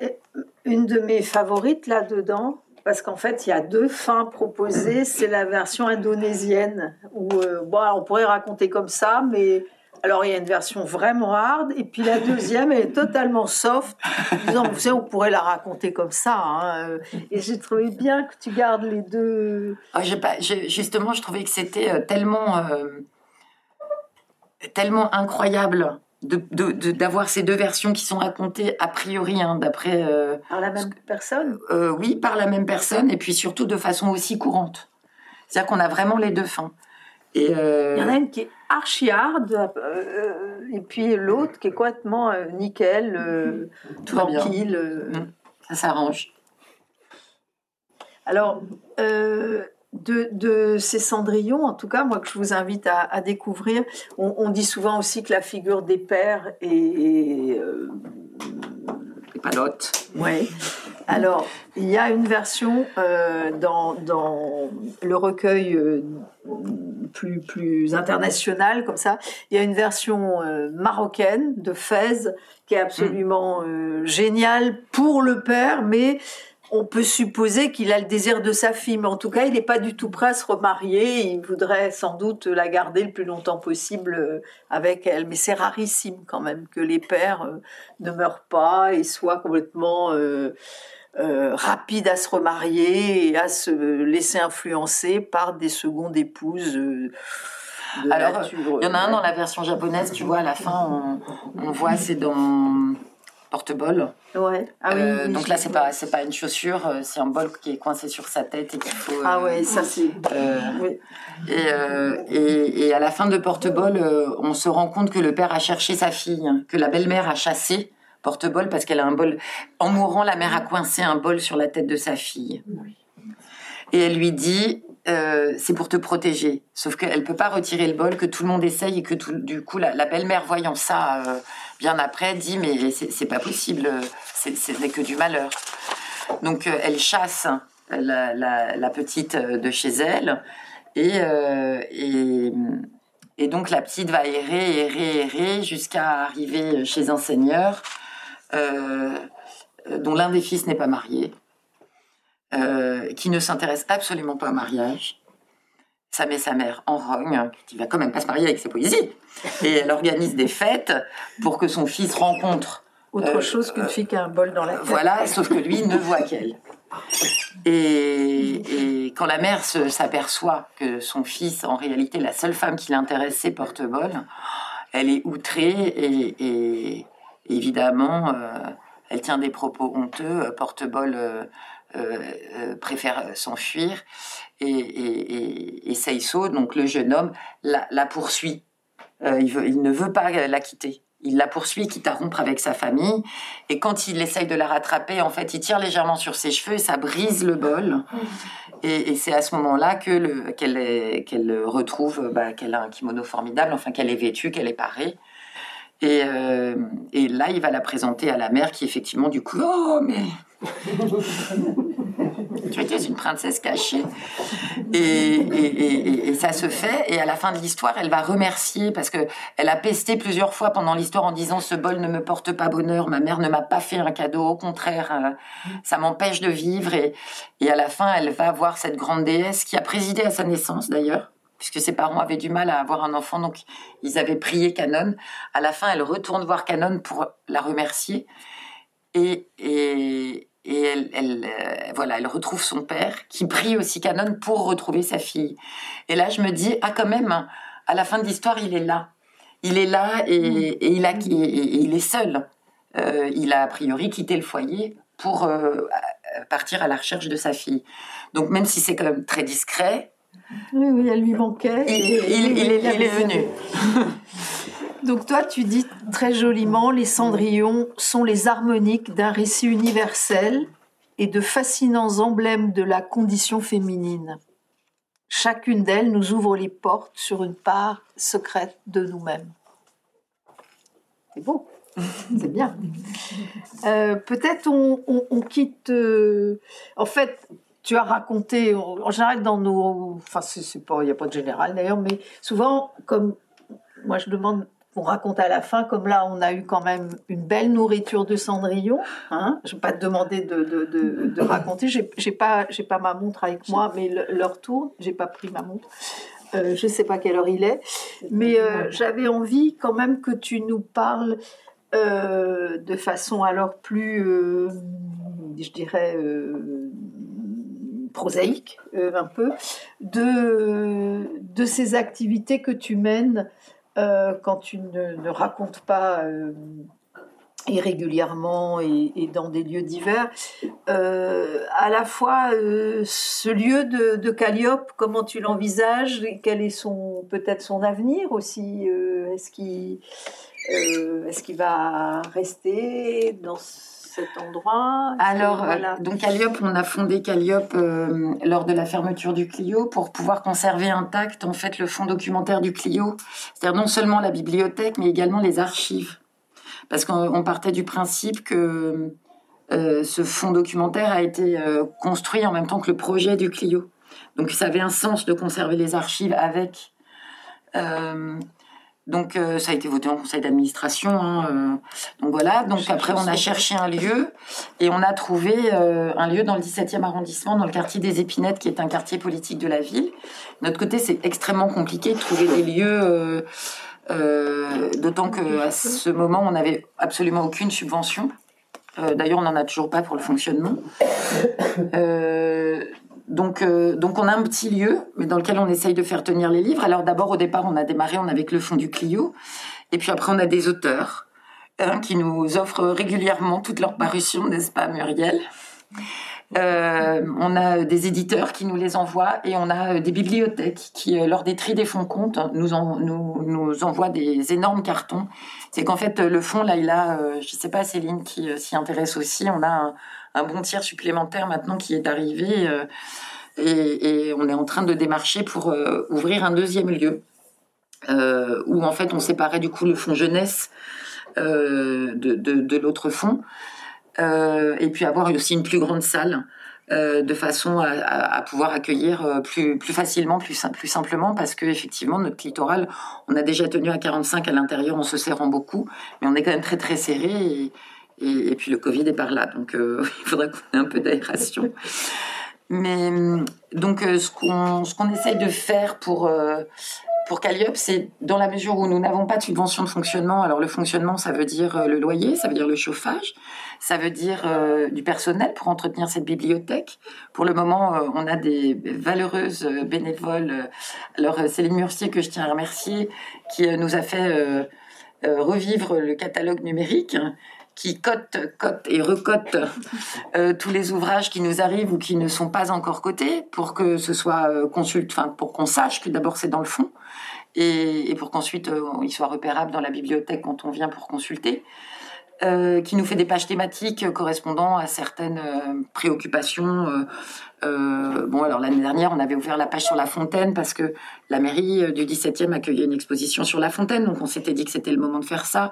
une de mes favorites là-dedans, parce qu'en fait, il y a deux fins proposées. C'est la version indonésienne, où euh, bon, on pourrait raconter comme ça, mais alors il y a une version vraiment hard, et puis la deuxième, elle est totalement soft. Disant, vous savez, on pourrait la raconter comme ça. Hein, et j'ai trouvé bien que tu gardes les deux. Ah, pas, justement, je trouvais que c'était euh, tellement, euh, tellement incroyable d'avoir ces deux versions qui sont racontées a priori hein, d'après par la même personne oui par la même personne et puis surtout de façon aussi courante. C'est-à-dire qu'on a vraiment les deux fins. Et il y en a une qui est archi hard et puis l'autre qui est complètement nickel tranquille mmh. ça s'arrange. Alors, euh, de, ces cendrillons, en tout cas, moi que je vous invite à, découvrir, on, dit souvent aussi que la figure des pères est... Euh, palote. Oui. Alors, il y a une version euh, dans, le recueil euh, plus, plus international, comme ça. Il y a une version marocaine de Fès qui est absolument géniale pour le père, mais on peut supposer qu'il a le désir de sa fille, mais en tout cas, il n'est pas du tout prêt à se remarier. Il voudrait sans doute la garder le plus longtemps possible euh, avec elle. Mais c'est rarissime quand même que les pères euh, ne meurent pas et soient complètement euh, rapides à se remarier et à se laisser influencer par des secondes épouses. Alors, il y en a un dans la version japonaise, tu vois, à la fin, on, on voit, c'est dans porte-bol. Ouais. Ah oui, euh, donc là, c'est pas c'est pas une chaussure, euh, c'est un bol qui est coincé sur sa tête et qu'il faut. ah ouais, ça c'est. Oui. Et, et, et, à la fin de porte-bol, on se rend compte que le père a cherché sa fille, hein, que la belle-mère a chassé porte-bol parce qu'elle a un bol. En mourant, la mère a coincé un bol sur la tête de sa fille. Et elle lui dit euh, c'est pour te protéger. Sauf qu'elle peut pas retirer le bol, que tout le monde essaye et que du coup la, belle-mère voyant ça euh, bien après dit mais c'est pas possible, ce n'est que du malheur. Donc euh, elle chasse la, petite de chez elle et, donc la petite va errer, errer, errer jusqu'à arriver chez un seigneur dont l'un des fils n'est pas marié. Euh, qui ne s'intéresse absolument pas au mariage. Ça met sa mère en rogne, qui va quand même pas se marier avec ses poésies. Et elle organise des fêtes pour que son fils rencontre. Autre euh, chose qu'une fille qui a un bol dans la tête. Voilà, sauf que lui ne voit qu'elle. Et, quand la mère s'aperçoit que son fils, en réalité, la seule femme qui l'intéresse, c'est Porte-Bol, elle est outrée et, évidemment, euh, elle tient des propos honteux. Porte-Bol euh, euh, préfère s'enfuir et, et, et, donc le jeune homme, la, poursuit. Euh, il, veut, il ne veut pas la quitter. Il la poursuit, quitte à rompre avec sa famille. Et quand il essaye de la rattraper, en fait, il tire légèrement sur ses cheveux et ça brise le bol. Et, c'est à ce moment-là que qu'elle retrouve bah, qu'elle a un kimono formidable, enfin qu'elle est vêtue, qu'elle est parée. Et, et, là, il va la présenter à la mère qui, effectivement, du coup, oh, mais tu étais une princesse cachée. Et, ça se fait. Et à la fin de l'histoire, elle va remercier parce que elle a pesté plusieurs fois pendant l'histoire en disant ce bol ne me porte pas bonheur. Ma mère ne m'a pas fait un cadeau. Au contraire, euh, ça m'empêche de vivre. Et, à la fin, elle va voir cette grande déesse qui a présidé à sa naissance d'ailleurs puisque ses parents avaient du mal à avoir un enfant, donc ils avaient prié Canon. À la fin, elle retourne voir Canon pour la remercier. Et, et, elle, elle euh, voilà, elle retrouve son père qui prie aussi Canon pour retrouver sa fille. Et là, je me dis ah quand même, à la fin de l'histoire, il est là, il est là et, mm. il a, il est seul. Euh, il a a priori quitté le foyer pour euh, partir à la recherche de sa fille. Donc même si c'est quand même très discret. Oui, oui, elle lui manquait. Il, il, il est venu. Donc toi, tu dis très joliment, les cendrillons sont les harmoniques d'un récit universel et de fascinants emblèmes de la condition féminine. Chacune d'elles nous ouvre les portes sur une part secrète de nous-mêmes. C'est beau, c'est bien. Euh, peut-être on, quitte. Euh, en fait, tu as raconté, en général dans nos, enfin il n'y a pas de général d'ailleurs, mais souvent comme moi je demande on raconte à la fin, comme là, on a eu quand même une belle nourriture de Cendrillon. Hein. Je ne vais pas te demander de, raconter. J'ai, pas, ma montre avec moi, mais l'heure tourne. J'ai pas pris ma montre. Euh, je ne sais pas quelle heure il est, mais euh, j'avais envie quand même que tu nous parles euh, de façon alors plus, je dirais, prosaïque un peu, de ces activités que tu mènes quand tu ne, racontes pas irrégulièrement et, dans des lieux divers. à la fois, ce lieu de, Calliope, comment tu l'envisages Quel est son peut-être son avenir aussi Est-ce qu'il est-ce qu'il va rester dans cet endroit Alors, euh, donc Calliope, on a fondé Calliope euh, lors de la fermeture du Clio pour pouvoir conserver intact en fait le fonds documentaire du Clio, c'est-à-dire non seulement la bibliothèque mais également les archives, parce qu'on partait du principe que euh, ce fonds documentaire a été construit en même temps que le projet du Clio, donc ça avait un sens de conserver les archives avec. Donc euh, ça a été voté en conseil d'administration. Hein, euh. donc voilà. Donc après on a cherché un lieu et on a trouvé euh, un lieu dans le 17e arrondissement, dans le quartier des Épinettes, qui est un quartier politique de la ville. De notre côté, c'est extrêmement compliqué de trouver des lieux, d'autant que à ce moment on n'avait absolument aucune subvention. D'ailleurs, on n'en a toujours pas pour le fonctionnement. Donc, euh, donc on a un petit lieu, mais dans lequel on essaye de faire tenir les livres. Alors d'abord, au départ, on a démarré, on avec le fond du Clio, et puis après, on a des auteurs hein, qui nous offrent régulièrement toutes leurs parutions, n'est-ce pas, Muriel? Euh, on a des éditeurs qui nous les envoient et on a des bibliothèques qui, euh, lors des tris des fonds comptes, nous, nous, nous envoient des énormes cartons. C'est qu'en fait, le fond, là, il a, je ne sais pas, Céline qui s'y intéresse aussi, on a un, un bon tiers supplémentaire maintenant qui est arrivé. Euh, et, on est en train de démarcher pour euh, ouvrir un deuxième lieu. Euh, où en fait on séparait du coup le fonds jeunesse de, l'autre fonds, et puis avoir aussi une plus grande salle de façon à, pouvoir accueillir plus, plus facilement, plus, plus simplement, parce que effectivement notre littoral, on a déjà tenu à 45 à l'intérieur en se serrant beaucoup, mais on est quand même très très serré. Et, puis le Covid est par là, donc euh, il faudrait qu'on ait un peu d'aération. Mais donc euh, ce qu'on ce essaye de faire pour euh, pour Calliope, c'est dans la mesure où nous n'avons pas de subvention de fonctionnement. Alors le fonctionnement, ça veut dire le loyer, ça veut dire le chauffage, ça veut dire du personnel pour entretenir cette bibliothèque. Pour le moment, on a des valeureuses bénévoles. Alors Céline Murcier, que je tiens à remercier, qui nous a fait revivre le catalogue numérique qui cote, cote et recote euh, tous les ouvrages qui nous arrivent ou qui ne sont pas encore cotés pour que ce soit euh, consulte, enfin pour qu'on sache que d'abord c'est dans le fond et, pour qu'ensuite euh, il soit repérable dans la bibliothèque quand on vient pour consulter. Euh, qui nous fait des pages thématiques correspondant à certaines euh, préoccupations. Euh, bon, alors l'année dernière, on avait ouvert la page sur la fontaine parce que la mairie du 17e accueillait une exposition sur la fontaine, donc on s'était dit que c'était le moment de faire ça.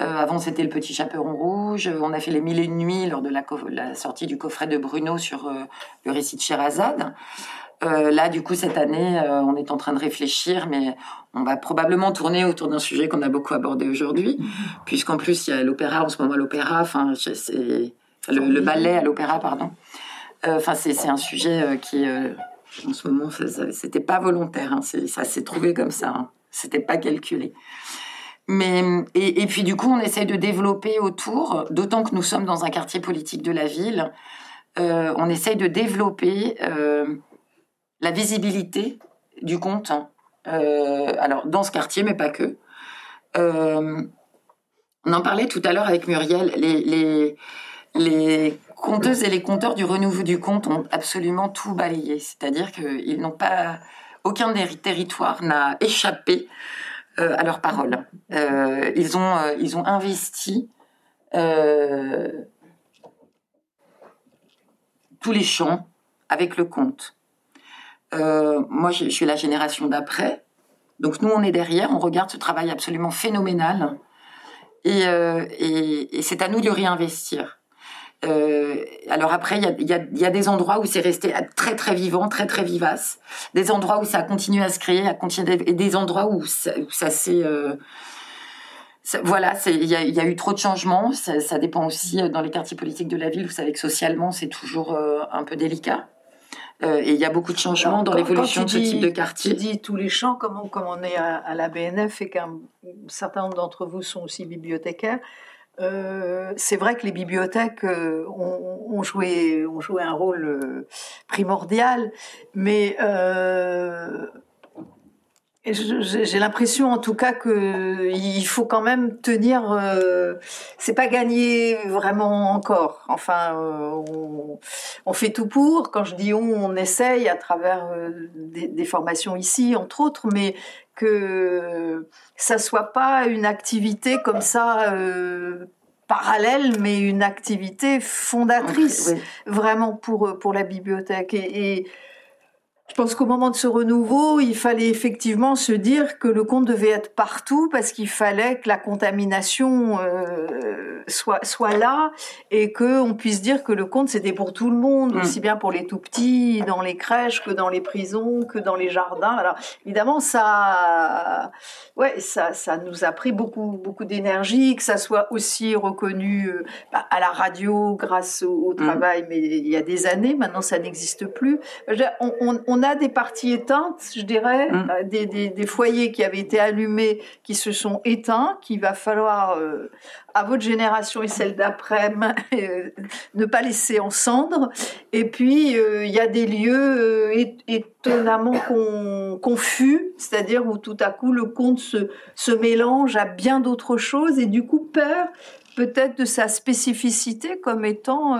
avant, c'était le Petit Chaperon Rouge. On a fait les Mille et une nuits lors de la, la sortie du coffret de Bruno sur le récit de Sherazade. Euh, là, du coup, cette année, euh, on est en train de réfléchir, mais on va probablement tourner autour d'un sujet qu'on a beaucoup abordé aujourd'hui, puisqu'en plus, il y a l'opéra, en ce moment, l'opéra, enfin, c'est le, ballet à l'opéra, pardon. Euh, enfin, c'est un sujet qui, en ce moment, c'était pas volontaire, hein, ça s'est trouvé comme ça, hein, c'était pas calculé. Mais, et, et, puis, du coup, on essaye de développer autour, d'autant que nous sommes dans un quartier politique de la ville, on essaye de développer la visibilité du conte, euh, alors dans ce quartier, mais pas que. Euh, on en parlait tout à l'heure avec Muriel, les, les, les conteuses et les conteurs du renouveau du conte ont absolument tout balayé, c'est-à-dire qu'ils n'ont pas, aucun des territoires n'a échappé euh, à leurs paroles. ils, ont, ils ont investi tous les champs avec le conte. Euh, moi, je, suis la génération d'après. Donc nous, on est derrière, on regarde ce travail absolument phénoménal. Et, euh, c'est à nous de le réinvestir. Euh, alors après, il y a, des endroits où c'est resté très très vivant, très très vivace, des endroits où ça a continué à se créer, à continuer, et des endroits où ça, s'est voilà, il y, a eu trop de changements. Ça, dépend aussi dans les quartiers politiques de la ville. Vous savez que socialement, c'est toujours un peu délicat. Euh, et il y a beaucoup de changements dans l'évolution de ce type de quartier. Tu dis tous les champs, comme on, comme on est à, la BNF et qu'un certain nombre d'entre vous sont aussi bibliothécaires, euh, c'est vrai que les bibliothèques euh, ont, joué, ont joué un rôle primordial, mais J'ai l'impression en tout cas que il faut quand même tenir. Euh, c'est pas gagné vraiment encore. Enfin, euh, on, fait tout pour. Quand je dis on, on essaye à travers euh, des, des, formations ici, entre autres, mais que ça soit pas une activité comme ça euh, parallèle, mais une activité fondatrice vraiment pour pour la bibliothèque et, et je pense qu'au moment de ce renouveau, il fallait effectivement se dire que le compte devait être partout parce qu'il fallait que la contamination euh, soit soit là et que on puisse dire que le compte c'était pour tout le monde, mm. aussi bien pour les tout petits dans les crèches que dans les prisons que dans les jardins. Alors évidemment ça, ouais, ça ça nous a pris beaucoup beaucoup d'énergie, que ça soit aussi reconnu euh, bah, à la radio grâce au, mm. travail, mais il y a des années maintenant ça n'existe plus. On, on, on on des parties éteintes, je dirais, mm. euh, des, foyers qui avaient été allumés, qui se sont éteints, qu'il va falloir, euh, à votre génération et celle d'après, euh, ne pas laisser en cendres. Et puis, il y a des lieux étonnamment confus, c'est-à-dire où tout à coup le conte se, se mélange à bien d'autres choses et du coup perd peut-être de sa spécificité comme étant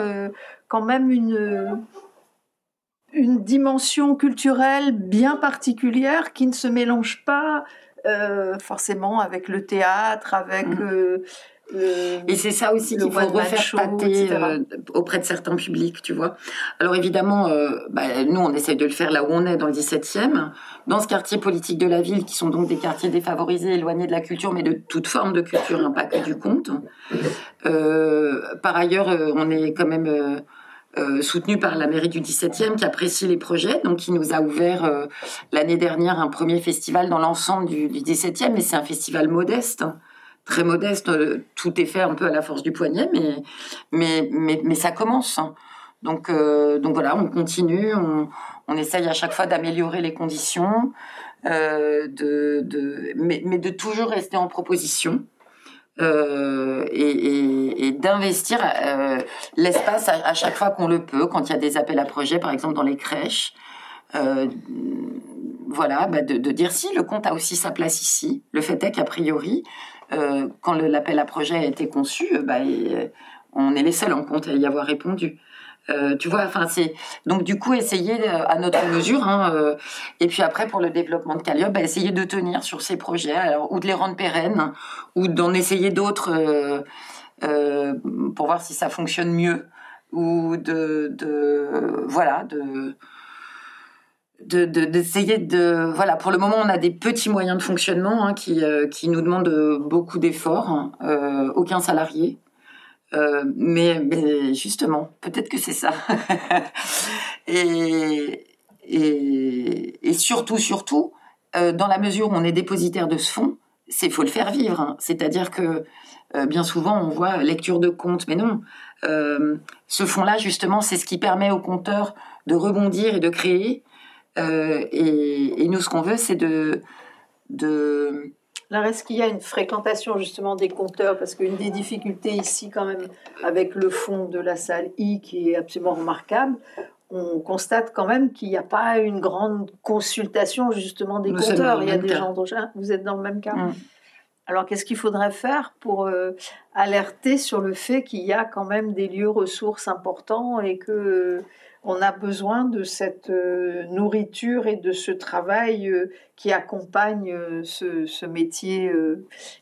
quand même une une dimension culturelle bien particulière qui ne se mélange pas euh, forcément avec le théâtre, avec mm. euh, et c'est ça aussi qu'il faut refaire euh, auprès de certains publics, tu vois. Alors évidemment, bah, nous, on essaye de le faire là où on est, dans le 17e, dans ce quartier politique de la ville, qui sont donc des quartiers défavorisés, éloignés de la culture, mais de toute forme de culture, hein, pas que du conte. par ailleurs, on est quand même euh, soutenu par la mairie du 17e qui apprécie les projets, donc qui nous a ouvert euh, l'année dernière un premier festival dans l'ensemble du, du 17e, mais c'est un festival modeste, hein. très modeste, euh, tout est fait un peu à la force du poignet, mais, mais, mais, mais ça commence. Hein. Donc, donc voilà, on continue, on, on essaye à chaque fois d'améliorer les conditions, de, de, mais, mais de toujours rester en proposition. Euh, et, d'investir euh, l'espace à, chaque fois qu'on le peut, quand il y a des appels à projets, par exemple dans les crèches. Euh, voilà, bah de, dire si le compte a aussi sa place ici. Le fait est qu'a priori, quand l'appel à projet a été conçu, bah, on est les seuls en compte à y avoir répondu. Euh, tu vois, enfin c'est donc du coup essayer euh, à notre mesure. Hein, euh, et puis après pour le développement de Calliope, bah, essayer de tenir sur ces projets, alors, ou de les rendre pérennes, ou d'en essayer d'autres pour voir si ça fonctionne mieux, ou de, voilà de d'essayer de, voilà pour le moment on a des petits moyens de fonctionnement hein, qui qui nous demandent beaucoup d'efforts hein, aucun salarié euh, mais, mais, justement, peut-être que c'est ça. et, et, et, surtout, surtout, euh, dans la mesure où on est dépositaire de ce fonds, c'est faut le faire vivre. Hein. C'est-à-dire que euh, bien souvent, on voit lecture de comptes, mais non. Euh, ce fonds-là, justement, c'est ce qui permet aux compteurs de rebondir et de créer. Et, et, nous, ce qu'on veut, c'est de, de alors, est-ce qu'il y a une fréquentation justement des compteurs? Parce qu'une des difficultés ici, quand même, avec le fond de la salle I, qui est absolument remarquable, on constate quand même qu'il n'y a pas une grande consultation justement des compteurs. Il y a des gens dont vous êtes dans le même cas? Mm. Alors, qu'est-ce qu'il faudrait faire pour euh, alerter sur le fait qu'il y a quand même des lieux ressources importants et que on a besoin de cette euh, nourriture et de ce travail euh, qui accompagne euh, ce, métier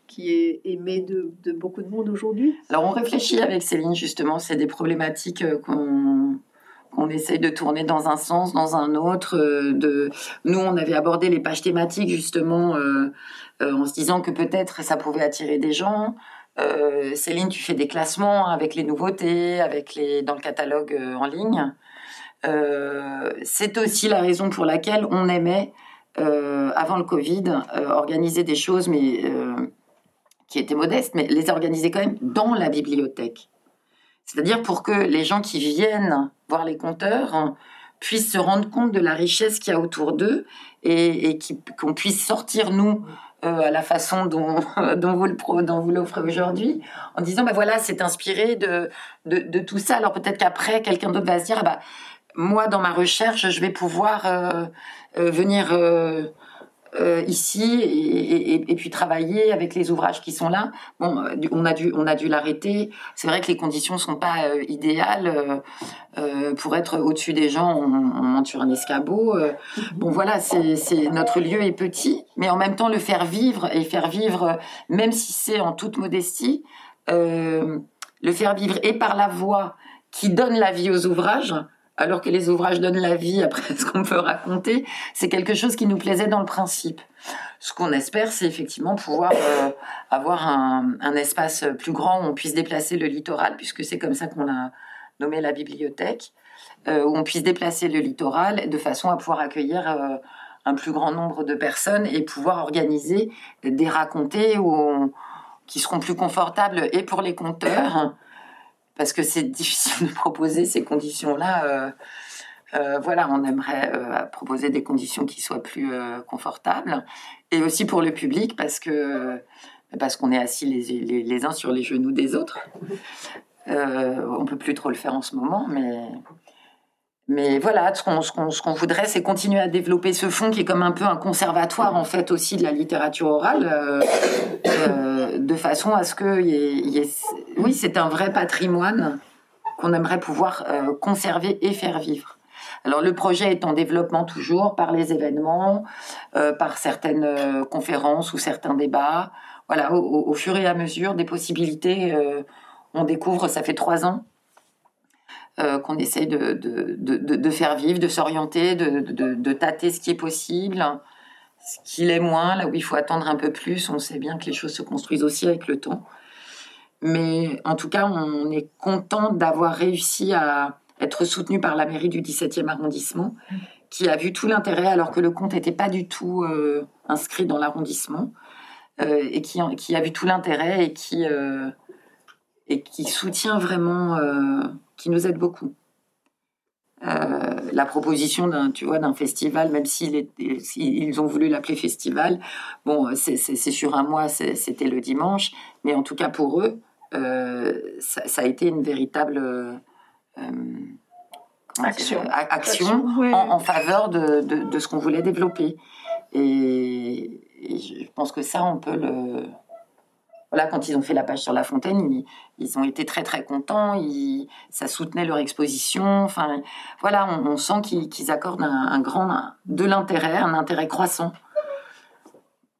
qui est aimé de, beaucoup de monde aujourd'hui? Alors on réfléchit avec Céline justement, c'est des problématiques qu'on qu'on essaye de tourner dans un sens, dans un autre. de... Nous, on avait abordé les pages thématiques justement en se disant que peut-être ça pouvait attirer des gens. Céline, tu fais des classements avec les nouveautés, avec les dans le catalogue en ligne. Euh, c'est aussi la raison pour laquelle on aimait, euh, avant le Covid, euh, organiser des choses, mais qui étaient modestes, mais les organiser quand même dans la bibliothèque. C'est-à-dire pour que les gens qui viennent voir les compteurs hein, puissent se rendre compte de la richesse qu'il y a autour d'eux et, qu'on puisse sortir, nous, à la façon dont, dont vous l'offrez aujourd'hui, en disant, ben voilà, c'est inspiré de, de, de, tout ça. Alors peut-être qu'après, quelqu'un d'autre va se dire, ah bah, moi, dans ma recherche, je vais pouvoir euh, euh, venir euh, euh, ici et, puis travailler avec les ouvrages qui sont là. Bon, euh, on a dû, on a dû l'arrêter. C'est vrai que les conditions sont pas euh, idéales pour être au-dessus des gens. On, monte sur un escabeau. bon, voilà, c'est notre lieu est petit, mais en même temps le faire vivre et faire vivre, même si c'est en toute modestie, le faire vivre et par la voix qui donne la vie aux ouvrages alors que les ouvrages donnent la vie après ce qu'on peut raconter, c'est quelque chose qui nous plaisait dans le principe. Ce qu'on espère, c'est effectivement pouvoir euh, avoir un, espace plus grand où on puisse déplacer le littoral, puisque c'est comme ça qu'on a nommé la bibliothèque, euh, où on puisse déplacer le littoral de façon à pouvoir accueillir euh, un plus grand nombre de personnes et pouvoir organiser des racontés qui seront plus confortables et pour les conteurs parce que c'est difficile de proposer ces conditions-là. Euh, euh, voilà, on aimerait euh, proposer des conditions qui soient plus confortables, et aussi pour le public parce que parce qu'on est assis les, uns sur les genoux des autres. on peut plus trop le faire en ce moment, mais mais voilà, ce qu'on voudrait, c'est continuer à développer ce fonds qui est comme un peu un conservatoire en fait aussi de la littérature orale, de façon à ce que, oui, c'est un vrai patrimoine qu'on aimerait pouvoir euh, conserver et faire vivre. Alors le projet est en développement toujours par les événements, par certaines conférences ou certains débats. Voilà, au, fur et à mesure des possibilités, on découvre. Ça fait trois ans euh, qu'on essaye de, de, faire vivre, de s'orienter, de, tâter ce qui est possible, ce qui l'est moins, là où il faut attendre un peu plus. On sait bien que les choses se construisent aussi avec le temps. Mais en tout cas, on est content d'avoir réussi à être soutenu par la mairie du 17e arrondissement, qui a vu tout l'intérêt, alors que le compte n'était pas du tout euh, inscrit dans l'arrondissement, euh, et qui, a vu tout l'intérêt et qui, et qui soutient vraiment qui nous aide beaucoup. Euh, la proposition d'un, tu vois, d'un festival, même s'ils ils ont voulu l'appeler festival, bon, c'est sur un mois, c'était le dimanche, mais en tout cas pour eux, euh, ça, a été une véritable euh, action, action, en, faveur de, de, ce qu'on voulait développer. et, je pense que ça, on peut le, voilà, quand ils ont fait la page sur La Fontaine, ils, ont été très très contents. ça soutenait leur exposition. Enfin, voilà, on, sent qu'ils accordent un, grand, de l'intérêt, un intérêt croissant.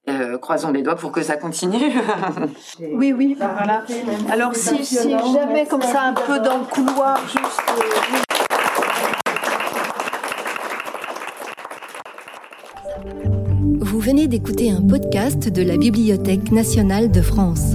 Euh, croisons les doigts pour que ça continue. oui, oui, voilà. Alors si, si jamais comme ça un peu dans le couloir, juste. Euh, Vous venez d'écouter un podcast de la Bibliothèque nationale de France.